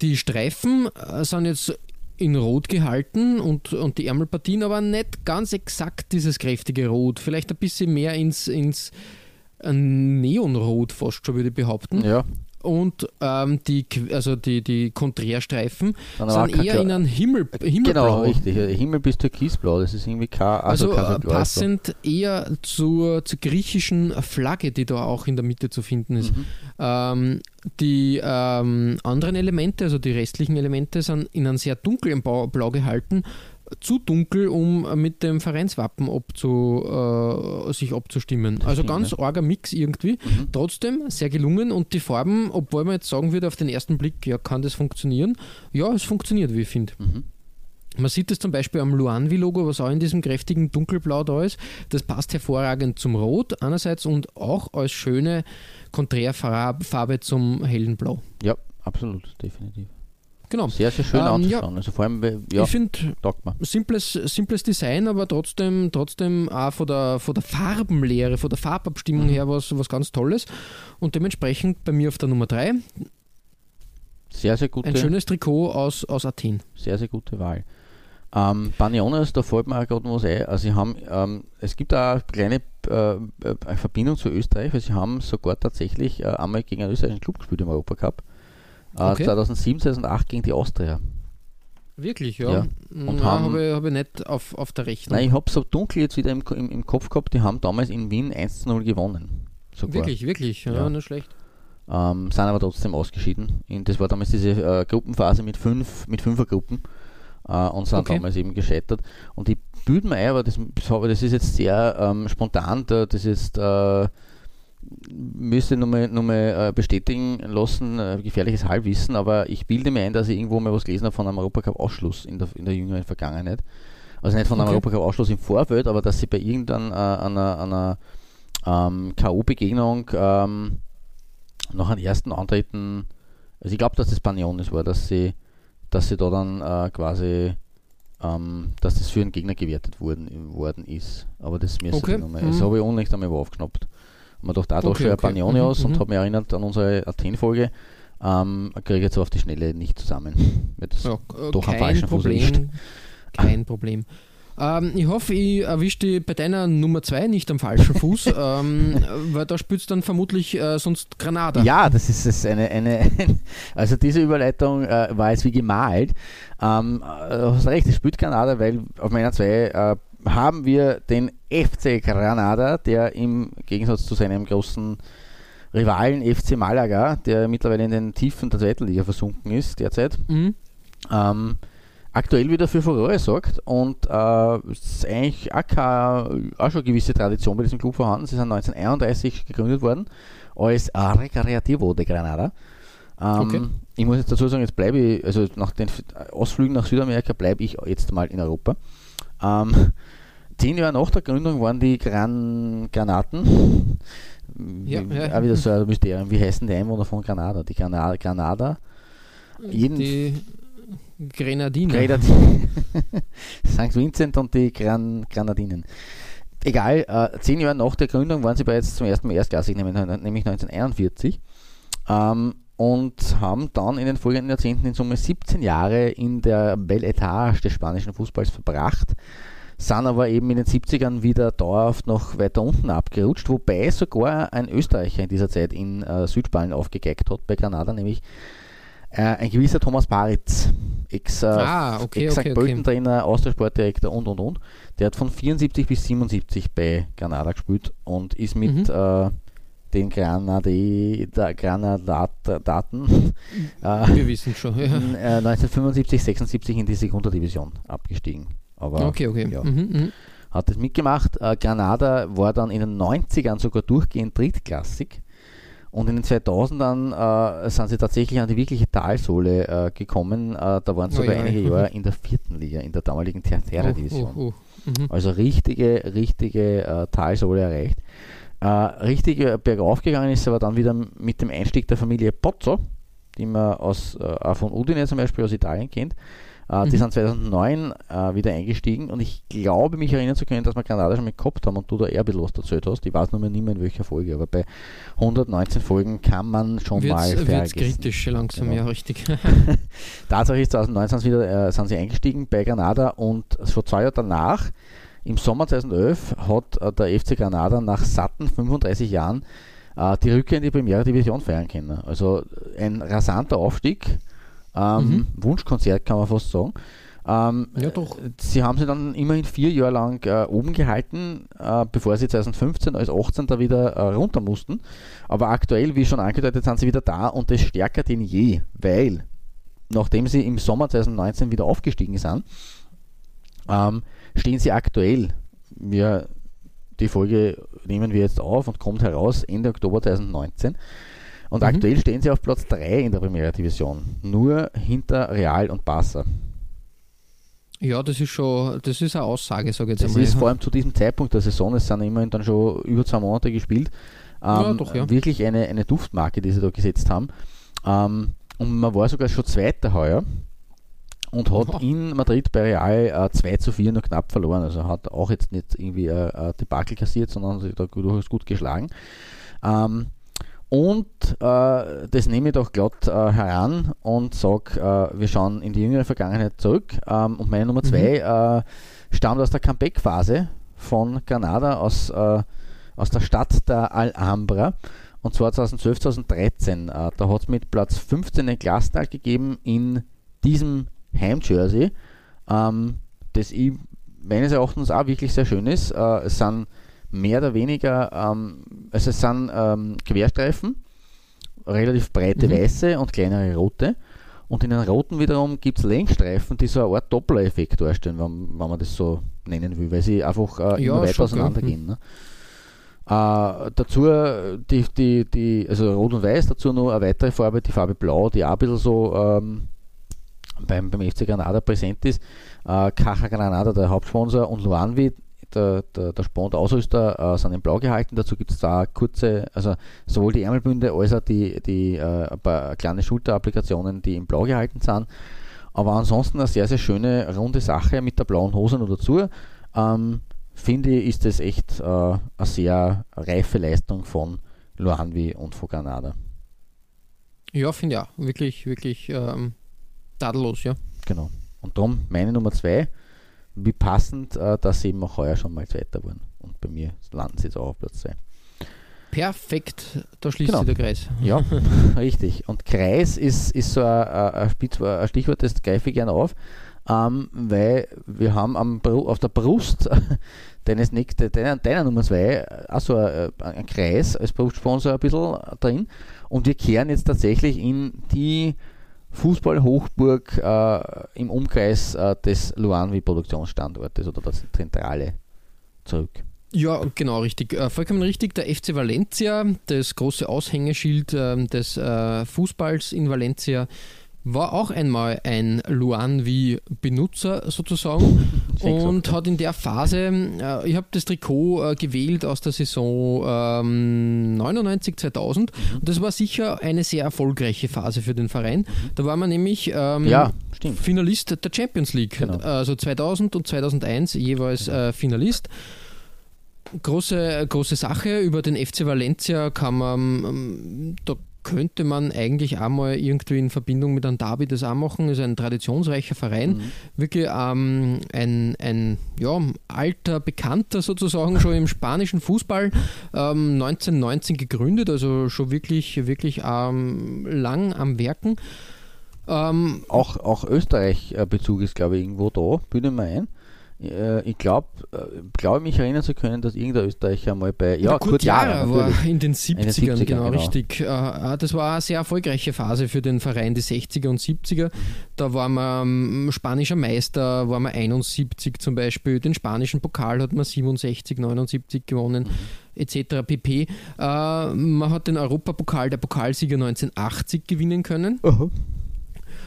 Die Streifen äh, sind jetzt in Rot gehalten und, und die Ärmelpartien aber nicht ganz exakt dieses kräftige Rot. Vielleicht ein bisschen mehr ins, ins Neonrot fast schon, würde ich behaupten. Ja, Und ähm, die, also die, die Konträrstreifen Dann sind eher in einem Himmel, Himmelblau. genau, richtig. Himmel bis türkisblau, das ist irgendwie kein, Also, also, kein äh, passend eher zur, zur griechischen Flagge, die da auch in der Mitte zu finden ist. Mhm. Ähm, die ähm, anderen Elemente, also die restlichen Elemente, sind in einem sehr dunklen Blau gehalten. Zu dunkel, um mit dem Vereinswappen abzu, äh, sich abzustimmen. also ganz arger Mix irgendwie. Mhm. Trotzdem sehr gelungen und die Farben, obwohl man jetzt sagen würde auf den ersten Blick, ja, kann das funktionieren? Ja, es funktioniert, wie ich finde. Mhm. Man sieht es zum Beispiel am Luanvi-Logo, was auch in diesem kräftigen Dunkelblau da ist. Das passt hervorragend zum Rot einerseits und auch als schöne Konträrfarbe zum hellen Blau. Ja, absolut, definitiv. Genau. Sehr, sehr schön Ähm, anzuschauen. Also vor allem, ja, Ich finde, simples, simples Design, aber trotzdem, trotzdem auch von der, von der Farbenlehre, von der Farbabstimmung Mhm. her was, was ganz Tolles. Und dementsprechend bei mir auf der Nummer 3 Sehr, sehr ein gute, schönes Trikot aus, aus Athen. sehr, sehr gute Wahl. Ähm, Baniones, da fällt mir auch gerade was ein. Also sie haben, ähm, es gibt auch eine kleine äh, äh, Verbindung zu Österreich, weil sie haben sogar tatsächlich äh, einmal gegen einen österreichischen Club gespielt im Europacup. Äh, Okay. 2007, 2008 gegen die Austria. Wirklich, ja. Ja. Und Und haben- habe ich, hab ich nicht auf, auf der Rechnung. Nein, ich habe so dunkel jetzt wieder im, im, im Kopf gehabt, die haben damals in Wien 1 zu 0 gewonnen. Sogar. Wirklich, wirklich, ja, Ja. nicht schlecht. Ähm, sind aber trotzdem ausgeschieden. In, das war damals diese äh, Gruppenphase mit fünf mit Fünfergruppen äh, und sind Okay. damals eben gescheitert. Und ich bilde mir ein, aber das, das ist jetzt sehr ähm, spontan, da- das ist äh, müsste nochmal noch mal, äh, bestätigen lassen, äh, gefährliches Halbwissen, aber ich bilde mir ein, dass ich irgendwo mal was gelesen habe von einem Europacup-Ausschluss in der, in der jüngeren Vergangenheit. Also nicht von einem Okay. Europacup-Ausschluss im Vorfeld, aber dass sie bei irgendeiner äh, einer, einer ähm, K.O.-Begegnung ähm, nach einem ersten Antreten, also ich glaube, dass das Baniones war, dass sie, dass sie da dann äh, quasi, ähm, dass das für einen Gegner gewertet worden, worden ist. Aber das mir Okay. nochmal, das Mhm. habe ich unlängst einmal aufgeschnappt. Man dachte, ah, da Okay, schon ein okay. Banione Mhm, und mhm. habe mich erinnert an unsere Athen-Folge. Ähm, kriege ich jetzt auf die Schnelle nicht zusammen. Weil das Ja, äh, doch am falschen Fuß. Problem. Kein Problem. Ähm, ich hoffe, ich erwische dich bei deiner Nummer 2 nicht am falschen Fuß, ähm, weil da du dann vermutlich äh, sonst Granada. Ja, das ist es eine, eine also diese Überleitung äh, war jetzt wie gemalt. Ähm, äh, du hast recht, es spielt Granada, weil auf meiner 2 äh, haben wir den FC Granada, der im Gegensatz zu seinem großen Rivalen FC Malaga, der mittlerweile in den Tiefen der zweiten Liga versunken ist derzeit, Mhm. ähm, aktuell wieder für Furore sorgt und äh, es ist eigentlich auch, keine, auch schon eine gewisse Tradition bei diesem Club vorhanden. Sie sind 1931 gegründet worden als Recreativo de Granada. Ähm, Okay. Ich muss jetzt dazu sagen, jetzt bleibe ich, also nach den Ausflügen nach Südamerika bleibe ich jetzt mal in Europa. Ähm, zehn Jahre nach der Gründung waren die Gran Granaten, Ja, wie, ja. auch wieder so ein Mysterium, wie heißen die Einwohner von Granada? Die Granada, Granada jeden Die Grenadiner. Grenadinen. St. Vincent und die Gran Granadinen. Egal, äh, zehn Jahre nach der Gründung waren sie bereits zum ersten Mal erstklassig, nämlich, nämlich 1941. Ähm, und haben dann in den folgenden Jahrzehnten in Summe 17 Jahre in der Belle Etage des spanischen Fußballs verbracht. sind aber eben in den 70ern wieder dauerhaft noch weiter unten abgerutscht, wobei sogar ein Österreicher in dieser Zeit in äh, Südspanien aufgegeigt hat, bei Granada, nämlich äh, ein gewisser Thomas Paritz, ex, äh, Ah, okay, ex okay, okay. Austria-Sportdirektor und und und. Der hat von 74 bis 77 bei Granada gespielt und ist mit Mhm. Äh, den Granade, da, Granadaten äh, Wir wissen schon. Ja. in, äh, 1975, 76 in die Sekundadivision abgestiegen. Aber Okay, okay. ja, Mhm, mhm. hat das mitgemacht. Äh, Granada war dann in den 90ern sogar durchgehend drittklassig. Und in den 2000ern äh, sind sie tatsächlich an die wirkliche Talsohle äh, gekommen. Äh, da waren sie Oh sogar ja, einige. Jahre in der vierten Liga, in der damaligen Tercera Division. Oh, oh, oh. Mhm. Also richtige, richtige äh, Talsohle erreicht. Äh, richtig äh, bergauf gegangen ist aber dann wieder mit dem Einstieg der Familie Pozzo, die man aus, äh, von Udine zum Beispiel aus Italien kennt. Äh, Die Mhm. sind 2009 äh, wieder eingestiegen und ich glaube, mich erinnern zu können, dass wir Granada schon mal gehabt haben und du da eher ein bisschen was erzählt hast. Ich weiß nur mehr nicht mehr in welcher Folge, aber bei 119 Folgen kann man schon mal Wird's, wird's vergessen. kritisch langsam, Genau. ja, richtig. Tatsache ist, 2019 sind, sie wieder, äh, sind sie eingestiegen bei Granada und vor zwei Jahren danach, im Sommer 2011, hat äh, der FC Granada nach satten 35 Jahren äh, die Rückkehr in die Primera Division feiern können. Also ein rasanter Aufstieg, ähm, Mhm. Wunschkonzert kann man fast sagen. Ähm, Ja, doch. Sie haben sie dann immerhin vier Jahre lang äh, oben gehalten, äh, bevor sie 2015 als 18. wieder äh, runter mussten. Aber aktuell, wie schon angedeutet, sind sie wieder da und das stärker denn je, weil nachdem sie im Sommer 2019 wieder aufgestiegen sind, ähm, stehen sie aktuell, wir, die Folge nehmen wir jetzt auf und kommt heraus Ende Oktober 2019. Und Mhm. aktuell stehen sie auf Platz 3 in der Primera Division, nur hinter Real und Barca. Ja, das ist schon, das ist eine Aussage, sage ich jetzt Das einmal. ist ja. vor allem zu diesem Zeitpunkt der Saison, es sind immerhin dann schon über zwei Monate gespielt, ähm, Ja, doch, ja. wirklich eine, eine Duftmarke, die sie da gesetzt haben. Ähm, und man war sogar schon Zweiter heuer und hat Oha. in Madrid bei Real äh, 2 zu 4 nur knapp verloren. Also hat auch jetzt nicht irgendwie äh, ein Debakel kassiert, sondern sich da durchaus gut geschlagen. Ähm, und äh, das nehme ich doch glatt äh, heran und sage, äh, wir schauen in die jüngere Vergangenheit zurück. Ähm, und meine Nummer zwei äh, stammt aus der Comeback-Phase von Granada, aus, äh, aus der Stadt der Alhambra. Und zwar 2012, 2013. Äh, da hat es mit Platz 15 den Glastal gegeben in diesem Heimjersey, ähm, das ich meines Erachtens auch wirklich sehr schön ist. Äh, es sind mehr oder weniger, ähm, also es sind ähm, Querstreifen, relativ breite Mhm. weiße und kleinere rote. Und in den roten wiederum gibt es Längsstreifen, die so eine Art Doppler-Effekt darstellen, wenn, wenn man das so nennen will, weil sie einfach äh, Ja, immer weiter schon, auseinander gell. gehen. Ne? Äh, dazu die, die, die, also Rot und Weiß, dazu noch eine weitere Farbe, die Farbe Blau, die auch ein bisschen so ähm, beim, beim FC Granada präsent ist. Äh, Caja Granada, der Hauptsponsor, und Luanvi, der, der, der Sport Ausrüster, äh, sind in Blau gehalten. Dazu gibt es da kurze, also sowohl die Ärmelbünde als auch die, die äh, paar kleine Schulterapplikationen, die in Blau gehalten sind. Aber ansonsten eine sehr, sehr schöne runde Sache mit der blauen Hose noch dazu. Ähm, finde ich, ist das echt äh, eine sehr reife Leistung von Luanvi und von Granada. Ja, finde ich auch. Wirklich, wirklich ähm, tadellos, ja. Genau. Und darum meine Nummer zwei, wie passend, äh, dass sie eben auch heuer schon mal Zweiter wurden. Und bei mir landen sie jetzt auch auf Platz 2. Perfekt, da schließt Genau. sich der Kreis. Ja, richtig. Und Kreis ist, ist so ein, ein, Stichwort, das greife ich gerne auf, ähm, weil wir haben am, auf der Brust deines nächste, deiner, deiner Nummer 2 auch so ein, ein Kreis als Brustsponsor ein bisschen drin. Und wir kehren jetzt tatsächlich in die Fußball-Hochburg äh, im Umkreis äh, des Luanvi-Produktionsstandortes oder der Zentrale zurück. Ja, genau, richtig. Äh, vollkommen richtig. Der FC Valencia, das große Aushängeschild ähm, des äh, Fußballs in Valencia, war auch einmal ein Luan wie Benutzer sozusagen und hat in der Phase, äh, ich habe das Trikot äh, gewählt aus der Saison ähm, 99, 2000 Mhm. und das war sicher eine sehr erfolgreiche Phase für den Verein. Da war man nämlich ähm, Ja. Finalist der Champions League. Genau. Also 2000 und 2001 jeweils äh, Finalist. Große, große Sache. Über den FC Valencia kann man, ähm, da könnte man eigentlich auch mal irgendwie in Verbindung mit einem Derby das auch machen. Ist ein traditionsreicher Verein, mhm. wirklich ähm, ein, ein ja, alter Bekannter sozusagen schon im spanischen Fußball, ähm, 1919 gegründet, also schon wirklich, wirklich ähm, lang am Werken. Ähm, auch, auch Österreich-Bezug ist, glaube ich, irgendwo da, bilde mir ein. Äh, ich glaube, äh, glaube mich erinnern zu können, dass irgendein Österreicher mal bei ja, Kurt, Kurt Jara war in den 70ern, in den 70ern genau, genau, richtig. Äh, das war eine sehr erfolgreiche Phase für den Verein, die 60er und 70er. Da war man ähm, spanischer Meister, war man 71 zum Beispiel. Den spanischen Pokal hat man 67, 79 gewonnen. Mhm etc. pp. Äh, man hat den Europapokal, der Pokalsieger 1980 gewinnen können. Aha.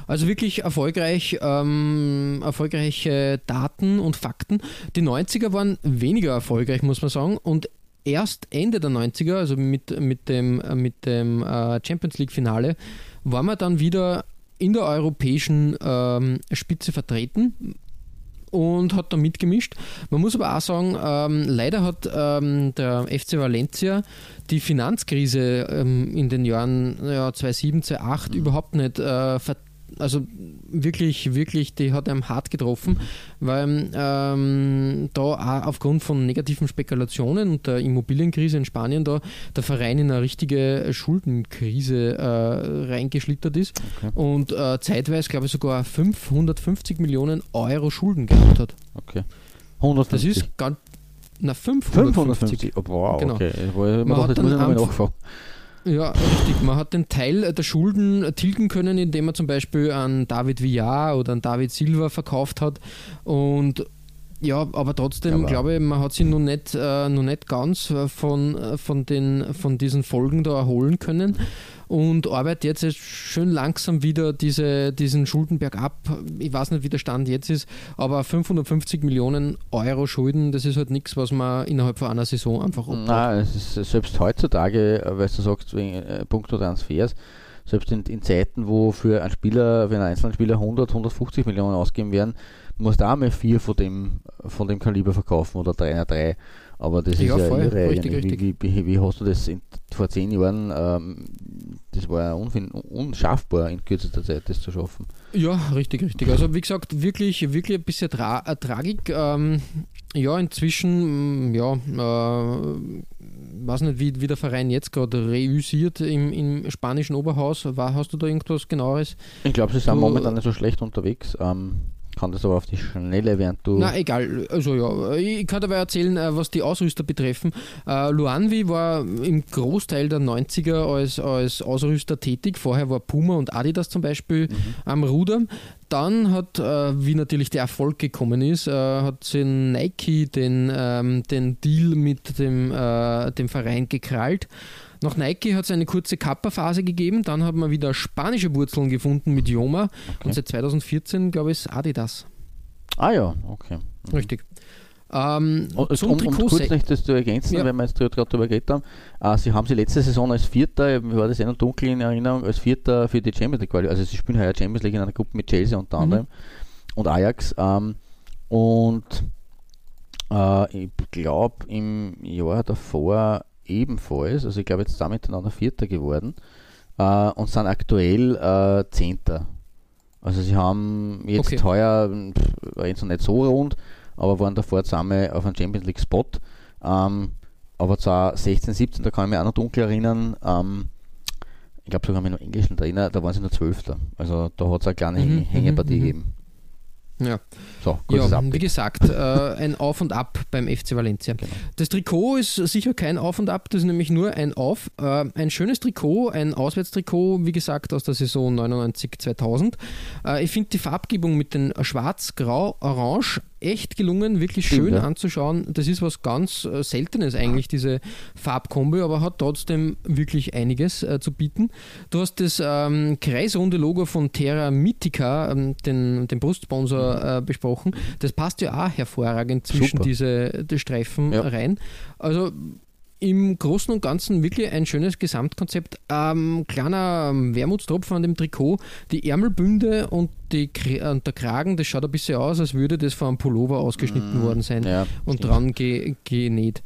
Also wirklich erfolgreich, ähm, erfolgreiche Daten und Fakten. Die 90er waren weniger erfolgreich, muss man sagen. Und erst Ende der 90er, also mit, mit dem, mit dem äh, Champions League-Finale, war man dann wieder in der europäischen ähm, Spitze vertreten und hat da mitgemischt. Man muss aber auch sagen, ähm, leider hat ähm, der FC Valencia die Finanzkrise ähm, in den Jahren ja, 2007, 2008 mhm. überhaupt nicht äh, vertreten also wirklich, wirklich, die hat einem hart getroffen, weil ähm, da auch aufgrund von negativen Spekulationen und der Immobilienkrise in Spanien da der Verein in eine richtige Schuldenkrise äh, reingeschlittert ist okay. und äh, zeitweise, glaube ich, sogar 550 Millionen Euro Schulden gehabt hat. Okay. 150. Das ist ganz na, 550. 550. Oh, wow, genau. okay. Man, hat dann einfach, ja, richtig. Man hat den Teil der Schulden tilgen können, indem man zum Beispiel an David Villar oder an David Silva verkauft hat. Und ja, aber trotzdem aber glaube ich, man hat sich noch nicht, äh, noch nicht ganz von, von, den, von diesen Folgen da erholen können und arbeitet jetzt schön langsam wieder diese, diesen Schuldenberg ab. Ich weiß nicht, wie der Stand jetzt ist, aber 550 Millionen Euro Schulden, das ist halt nichts, was man innerhalb von einer Saison einfach abbaut. Nein, es ist selbst heutzutage, weil du sagst, wegen äh, Punkto Transfers, selbst in, in, Zeiten, wo für einen Spieler, für einen einzelnen Spieler 100, 150 Millionen ausgeben werden, musst du auch mal vier von dem, von dem Kaliber verkaufen oder drei, drei. Aber das ja, ist ja voll, irre. Richtig, richtig. Wie, wie, wie, hast du das in, vor zehn Jahren, ähm, das war ja unschaffbar in kürzester Zeit, das zu schaffen. Ja, richtig, richtig. Also wie gesagt, wirklich, wirklich ein bisschen Tra äh, Tragik. Ähm, ja, inzwischen, mm, ja, äh, weiß nicht, wie, wie der Verein jetzt gerade reüssiert im, im spanischen Oberhaus. War, hast du da irgendwas genaueres? Ich glaube, sie sind momentan nicht so schlecht unterwegs. Ähm, kann das aber auf die Schnelle, während du. Na, egal. Also ja, ich kann aber erzählen, äh, was die Ausrüster betreffen. Uh, Luanvi war im Großteil der 90er als, als Ausrüster tätig. Vorher war Puma und Adidas zum Beispiel mhm. am Ruder. Dann hat, uh, wie natürlich der Erfolg gekommen ist, uh, hat sie Nike den, ähm, den Deal mit dem, dem Verein gekrallt nach Nike hat es eine kurze Kappa-Phase gegeben, dann hat man wieder spanische Wurzeln gefunden mit Joma okay. und seit 2014, glaube ich, ist Adidas. Ah ja, okay. Mhm. Richtig. Ähm, und, um, um kurz nicht das zu ergänzen, ja. weil wir jetzt gerade darüber geredet haben, äh, sie haben sie letzte Saison als Vierter, mir war das eh noch dunkel in Erinnerung, als Vierter für die Champions League Quali, also sie spielen heuer Champions League in einer Gruppe mit Chelsea unter mhm. anderem und Ajax ähm, und äh, ich glaube im Jahr davor ebenfalls, also ich glaube jetzt damit miteinander Vierter geworden äh, und sind aktuell äh, Zehnter. Also sie haben jetzt okay. heuer, war jetzt noch nicht so rund, aber waren davor zusammen auf einem Champions League Spot. Ähm, aber zwar 16, 17, da kann ich mich auch noch dunkel erinnern, ähm, ich glaube sogar mit einem englischen Trainer, da waren sie nur Zwölfter. Also da hat es eine kleine mhm, Hängepartie mhm, mhm. gegeben. Ja, so, ja wie gesagt, äh, ein Auf und Ab beim FC Valencia. Genau. Das Trikot ist sicher kein Auf und Ab, das ist nämlich nur ein Auf. Äh, ein schönes Trikot, ein Auswärtstrikot, wie gesagt, aus der Saison 99-2000. Äh, ich finde die Farbgebung mit den Schwarz, Grau, Orange echt gelungen, wirklich schön ja. anzuschauen. Das ist was ganz äh, Seltenes eigentlich, diese Farbkombi, aber hat trotzdem wirklich einiges äh, zu bieten. Du hast das ähm, kreisrunde Logo von Terra Mythica, ähm, den, den Brustsponsor, äh, besprochen. Das passt ja auch hervorragend zwischen Super. diese die Streifen ja. rein. Also im Großen und Ganzen wirklich ein schönes Gesamtkonzept. Ähm, kleiner Wermutstropfen an dem Trikot. Die Ärmelbünde und, die, und der Kragen, das schaut ein bisschen aus, als würde das von einem Pullover ausgeschnitten mm, worden sein ja, und stimmt. dran ge, genäht.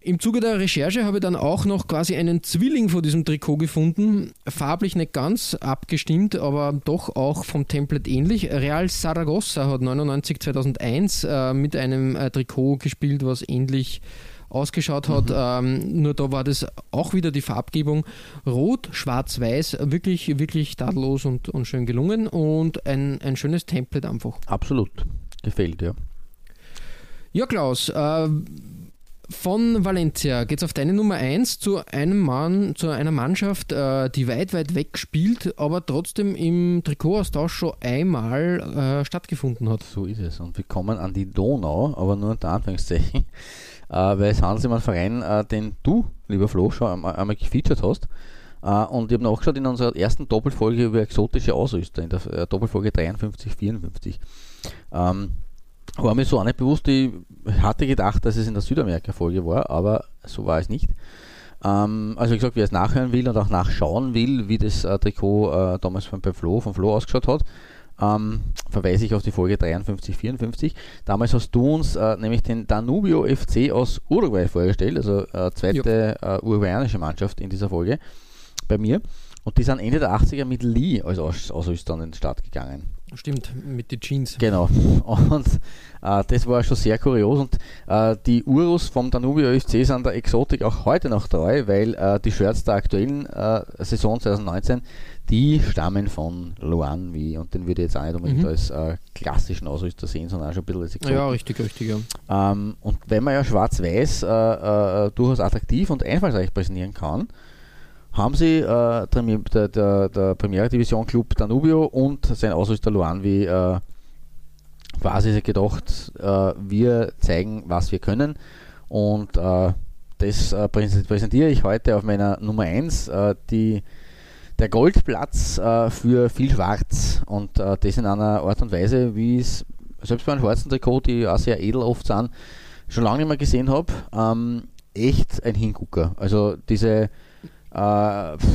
Im Zuge der Recherche habe ich dann auch noch quasi einen Zwilling von diesem Trikot gefunden. Farblich nicht ganz abgestimmt, aber doch auch vom Template ähnlich. Real Saragossa hat 99 2001 äh, mit einem äh, Trikot gespielt, was ähnlich ausgeschaut hat. Ähm, nur da war das auch wieder die Farbgebung rot, schwarz, weiß, wirklich, wirklich tadellos und, und schön gelungen und ein, ein schönes Template einfach. Absolut. Gefällt, ja. Ja, Klaus, äh, von Valencia geht es auf deine Nummer 1 zu einem Mann, zu einer Mannschaft, äh, die weit, weit weg spielt, aber trotzdem im Trikotaustausch schon einmal äh, stattgefunden hat. So ist es. Und wir kommen an die Donau, aber nur unter Anführungszeichen, weil es handelt sich um einen Verein, äh, den du, lieber Flo, schon einmal, gefeatured hast. Äh, und ich habe nachgeschaut in unserer ersten Doppelfolge über exotische Ausrüster, in der äh, Doppelfolge 53, 54. Ähm, war mir so auch nicht bewusst, ich hatte gedacht, dass es in der Südamerika-Folge war, aber so war es nicht. Ähm, also wie gesagt, wer es nachhören will und auch nachschauen will, wie das äh, Trikot äh, damals von, bei Flo, von Flo ausgeschaut hat, ähm, verweise ich auf die Folge 53, 54. Damals hast du uns äh, nämlich den Danubio FC aus Uruguay vorgestellt, also äh, zweite äh, uruguayanische Mannschaft in dieser Folge bei mir. Und die sind Ende der 80er mit Lee als Aus Ausrüster an den Start gegangen. Stimmt, mit den Jeans. Genau. Und äh, das war schon sehr kurios. Und äh, die Urus vom Danubio FC sind der Exotik auch heute noch treu, weil äh, die Shirts der aktuellen äh, Saison 2019, die stammen von Luan wie und den würde ich jetzt auch nicht unbedingt Mhm. als äh, klassischen Ausrüster sehen, sondern auch schon ein bisschen als Exotik. Ja, richtig, richtig, ja. Ähm, und wenn man ja schwarz-weiß äh, äh, durchaus attraktiv und einfallsreich präsentieren kann, haben sie äh, der, der, der, Primera Division Club Danubio und sein Ausrüster Luanvi äh, quasi gedacht, äh, wir zeigen, was wir können. Und äh, das äh, präs- präsentiere ich heute auf meiner Nummer 1, äh, die, der Goldplatz äh, für viel Schwarz. Und äh, das in einer Art und Weise, wie es selbst bei einem schwarzen Trikot, die auch sehr edel oft sind, schon lange nicht mehr gesehen habe. Ähm, echt ein Hingucker. Also diese, äh, pf,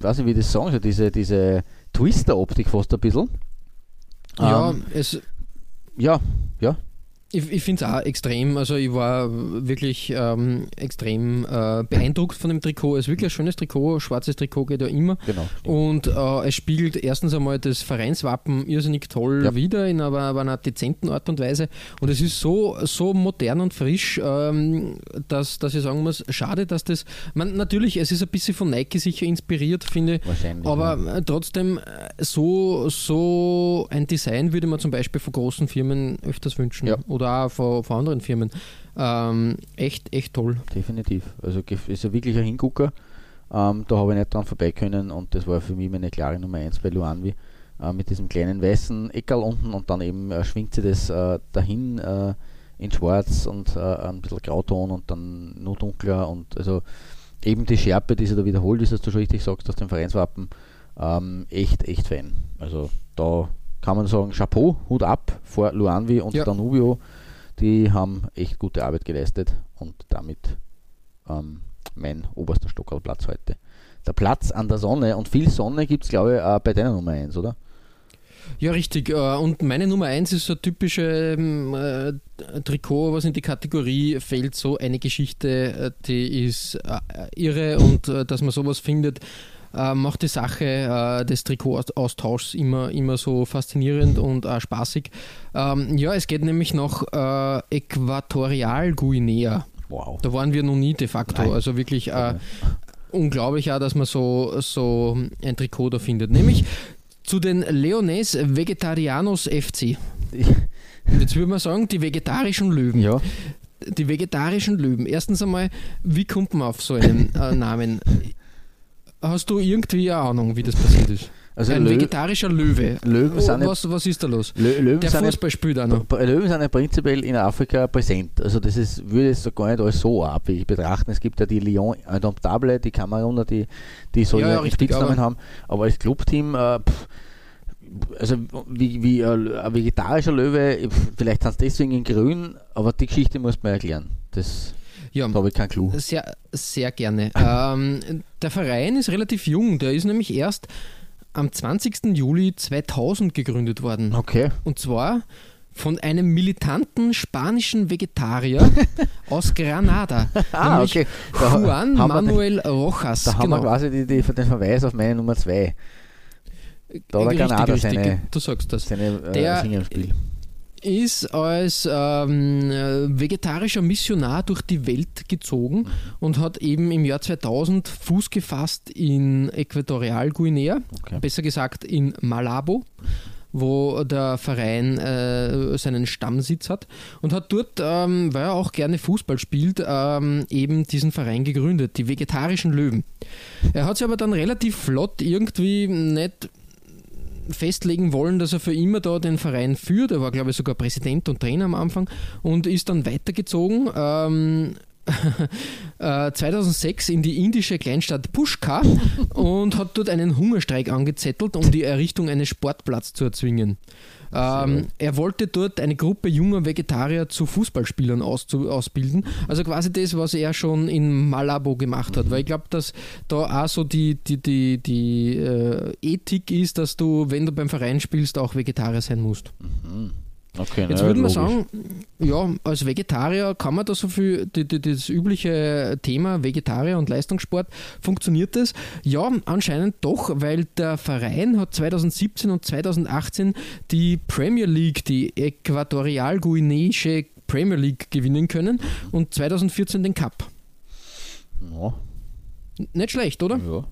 weiß nicht wie ich das sagen soll, diese, diese Twister-Optik fast ein bisschen. Ja, Ähm, es, ja, ja, Ich, ich finde es auch extrem, also ich war wirklich ähm, extrem äh, beeindruckt von dem Trikot. Es ist wirklich ein schönes Trikot, schwarzes Trikot geht ja immer. genau. Und äh, es spiegelt erstens einmal das Vereinswappen irrsinnig toll Ja. wieder in aber, aber einer dezenten Art und Weise. Und es ist so, so modern und frisch, ähm, dass, dass ich sagen muss, schade, dass das. Man, natürlich, es ist ein bisschen von Nike sicher inspiriert, finde ich. Wahrscheinlich, Aber äh, trotzdem, äh, so, so ein Design würde man zum Beispiel von großen Firmen öfters wünschen. Ja. Oder auch von, von anderen Firmen. Ähm, echt, echt toll. Definitiv. Also ist ja wirklich ein Hingucker. Ähm, da habe ich nicht dran vorbei können und das war für mich meine klare Nummer 1 bei Luanvi. Äh, mit diesem kleinen weißen Eckerl unten und dann eben äh, schwingt sie das äh, dahin äh, in schwarz und äh, ein bisschen Grauton und dann nur dunkler und also eben die Schärpe, die sie da wiederholt ist, was du schon richtig sagst, aus dem Vereinswappen, ähm, echt, echt Fan. Also da kann man sagen, Chapeau, Hut ab vor Luanvi und Ja. Danubio. Die haben echt gute Arbeit geleistet und damit ähm, mein oberster Stockerlplatz heute. Der Platz an der Sonne und viel Sonne gibt es, glaube ich, auch bei deiner Nummer 1, oder? Ja, richtig. äh, Und meine Nummer 1 ist so ein typische ähm, äh, Trikot, was in die Kategorie fällt, so eine Geschichte, äh, die ist äh, irre und äh, dass man sowas findet, äh, macht die Sache äh, des Trikotaustauschs immer, immer so faszinierend und auch spaßig. Ähm, ja, es geht nämlich nach äh, Äquatorialguinea. Wow. Da waren wir noch nie de facto. Nein. Also wirklich äh, unglaublich auch, dass man so, so ein Trikot da findet. Nämlich zu den Leones Vegetarianos FC. Und jetzt würde man sagen, die vegetarischen Löwen. Ja, Die vegetarischen Löwen. Erstens einmal, wie kommt man auf so einen äh, Namen? Hast du irgendwie eine Ahnung, wie das passiert ist? also ein Lö vegetarischer Löwe. Löwen Oh, sind was, was ist da los? Lö Löwen, Der Fußball spielt auch noch. Löwen sind ja prinzipiell in Afrika präsent. Also das ist, würde so gar nicht alles so abwegig betrachten. Es gibt ja die Lion Indomptable, die Kameruner, die, die so Ja, ja, richtig, Spitznamen aber- haben. Aber als Clubteam, äh, pff, also wie, wie ein ein vegetarischer Löwe, vielleicht sind sie deswegen in grün, aber die Geschichte muss man erklären. Das Ja, da habe ich keinen Clou. Sehr, sehr gerne. ähm, der Verein ist relativ jung. Der ist nämlich erst am 20. Juli 2000 gegründet worden. Okay. Und zwar von einem militanten spanischen Vegetarier aus Granada. Ah, okay. Juan wir den- Manuel Rojas. Da haben wir genau. quasi die, die, den Verweis auf meine Nummer 2. Da Richtig, Granada richtig, seine, du sagst das. seine äh, Der-. Ist als ähm, äh, vegetarischer Missionar durch die Welt gezogen und hat eben im Jahr 2000 Fuß gefasst in Äquatorialguinea, Okay. besser gesagt in Malabo, wo der Verein äh, seinen Stammsitz hat und hat dort, ähm, weil er auch gerne Fußball spielt, ähm, eben diesen Verein gegründet, die Vegetarischen Löwen. Er hat sich aber dann relativ flott irgendwie nicht festlegen wollen, dass er für immer da den Verein führt. Er war, glaube ich, sogar Präsident und Trainer am Anfang und ist dann weitergezogen. Ähm, äh, 2006 in die indische Kleinstadt Pushkar und hat dort einen Hungerstreik angezettelt, um die Errichtung eines Sportplatzes zu erzwingen. Ähm, er wollte dort eine Gruppe junger Vegetarier zu Fußballspielern ausbilden. Also quasi das, was er schon in Malabo gemacht hat. Weil ich glaube, dass da auch so die, die, die, die äh, Ethik ist, dass du, wenn du beim Verein spielst, auch Vegetarier sein musst. Okay, Jetzt wir logisch. sagen, ja, als Vegetarier kann man da so viel, die, die, das übliche Thema Vegetarier und Leistungssport, funktioniert das? Ja, anscheinend doch, weil der Verein hat 2017 und 2018 die Premier League, die äquatorial-guineische Premier League gewinnen können und 2014 den Cup. Ja, Nicht schlecht, oder? ja.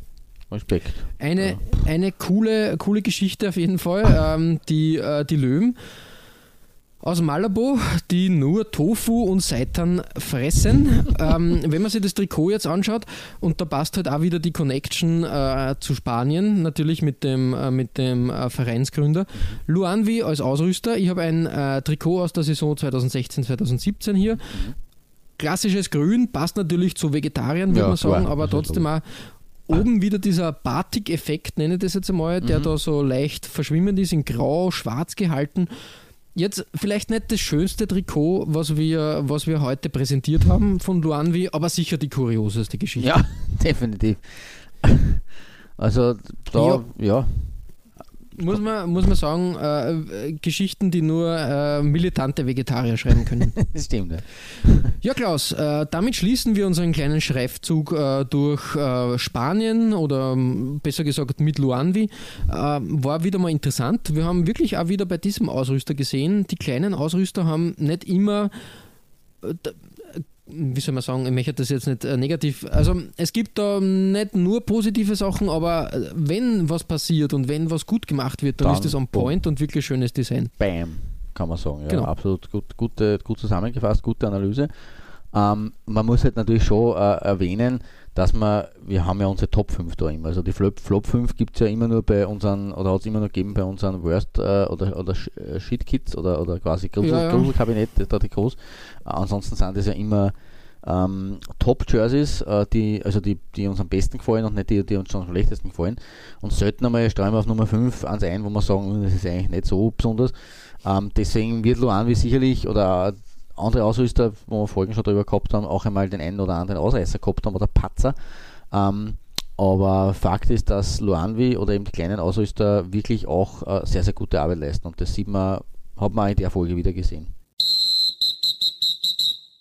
Respekt. Eine, Ja. eine coole, coole Geschichte auf jeden Fall. Ähm, die, äh, die Löwen aus Malabo, die nur Tofu und Seitan fressen. ähm, wenn man sich das Trikot jetzt anschaut, und da passt halt auch wieder die Connection äh, zu Spanien, natürlich mit dem, äh, mit dem äh, Vereinsgründer. Luanvi als Ausrüster. Ich habe ein äh, Trikot aus der Saison 2016, 2017 hier. Klassisches Grün, passt natürlich zu Vegetariern, würde Ja, man sagen, klar, aber trotzdem auch oben wieder dieser Batik-Effekt, nenne ich das jetzt einmal, Mhm. der da so leicht verschwimmend ist, in grau, schwarz gehalten. Jetzt vielleicht nicht das schönste Trikot, was wir, was wir heute präsentiert haben von Luanvi, aber sicher die kurioseste Geschichte. Ja, definitiv. Also da, ja, Muss, man, muss man sagen, äh, Geschichten, die nur äh, militante Vegetarier schreiben können. stimmt. Ja. Ja, Klaus, äh, damit schließen wir unseren kleinen Schreifzug äh, durch äh, Spanien oder ähm, besser gesagt mit Luanvi. Äh, war wieder mal interessant. Wir haben wirklich auch wieder bei diesem Ausrüster gesehen, die kleinen Ausrüster haben nicht immer. Wie soll man sagen, ich möchte das jetzt nicht äh, negativ. Also es gibt da nicht nur positive Sachen, aber äh, wenn was passiert und wenn was gut gemacht wird, dann, Dann ist das on boom. point und wirklich schönes Design. Bam, kann man sagen. Ja, Genau. absolut gut, gute, gut zusammengefasst, gute Analyse. Ähm, man muss halt natürlich schon äh, erwähnen, dass man, wir haben ja unsere Top 5 da immer. Also die Flop, Flop 5 gibt es ja immer nur bei unseren, oder hat es immer nur gegeben bei unseren Worst äh, oder, oder äh, Shit Kids oder, oder quasi Grusel, Ja, ja. Gruselkabinett, da die groß. Ansonsten sind das ja immer ähm, Top-Jerseys, äh, die, also die, die uns am besten gefallen und nicht die, die uns schon am schlechtesten gefallen. Und selten einmal streuen wir auf Nummer 5 eins ein, wo wir sagen, "Uh, das ist eigentlich nicht so besonders. Ähm, deswegen wird Luanvi sicherlich oder andere Ausrüster, wo wir Folgen schon darüber gehabt haben, auch einmal den einen oder anderen Ausreißer gehabt haben oder Patzer. Ähm, aber Fakt ist, dass Luanvi oder eben die kleinen Ausrüster wirklich auch äh, sehr, sehr gute Arbeit leisten und das sieht man, hat man in der Folge wieder gesehen.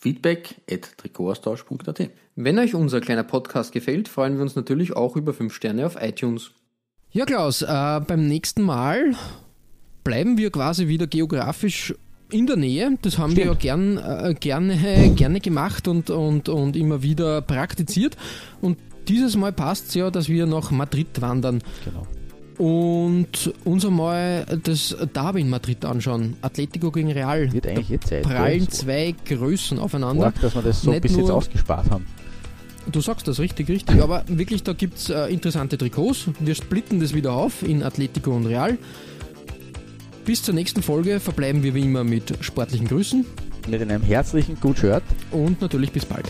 Feedback at Trikotaustausch.at Wenn euch unser kleiner Podcast gefällt, freuen wir uns natürlich auch über 5 Sterne auf iTunes. Ja, Klaus, äh, beim nächsten Mal bleiben wir quasi wieder geografisch in der Nähe. Das haben wir ja gern, äh, gerne, gerne gemacht und, und, und immer wieder praktiziert. Und dieses Mal passt es ja, dass wir nach Madrid wandern Genau. Und uns einmal das Derby in Madrid anschauen. Atletico gegen Real. Wird eigentlich eh Zeit. Prallen gell? zwei Größen aufeinander. Arg, dass wir das so Nicht bis jetzt ausgespart haben. Du sagst das richtig, richtig. Aber wirklich, da gibt es äh, interessante Trikots. Wir splitten das wieder auf in Atletico und Real. Bis zur nächsten Folge verbleiben wir wie immer mit sportlichen Grüßen. mit einem herzlichen Gut Shirt. Und natürlich bis bald.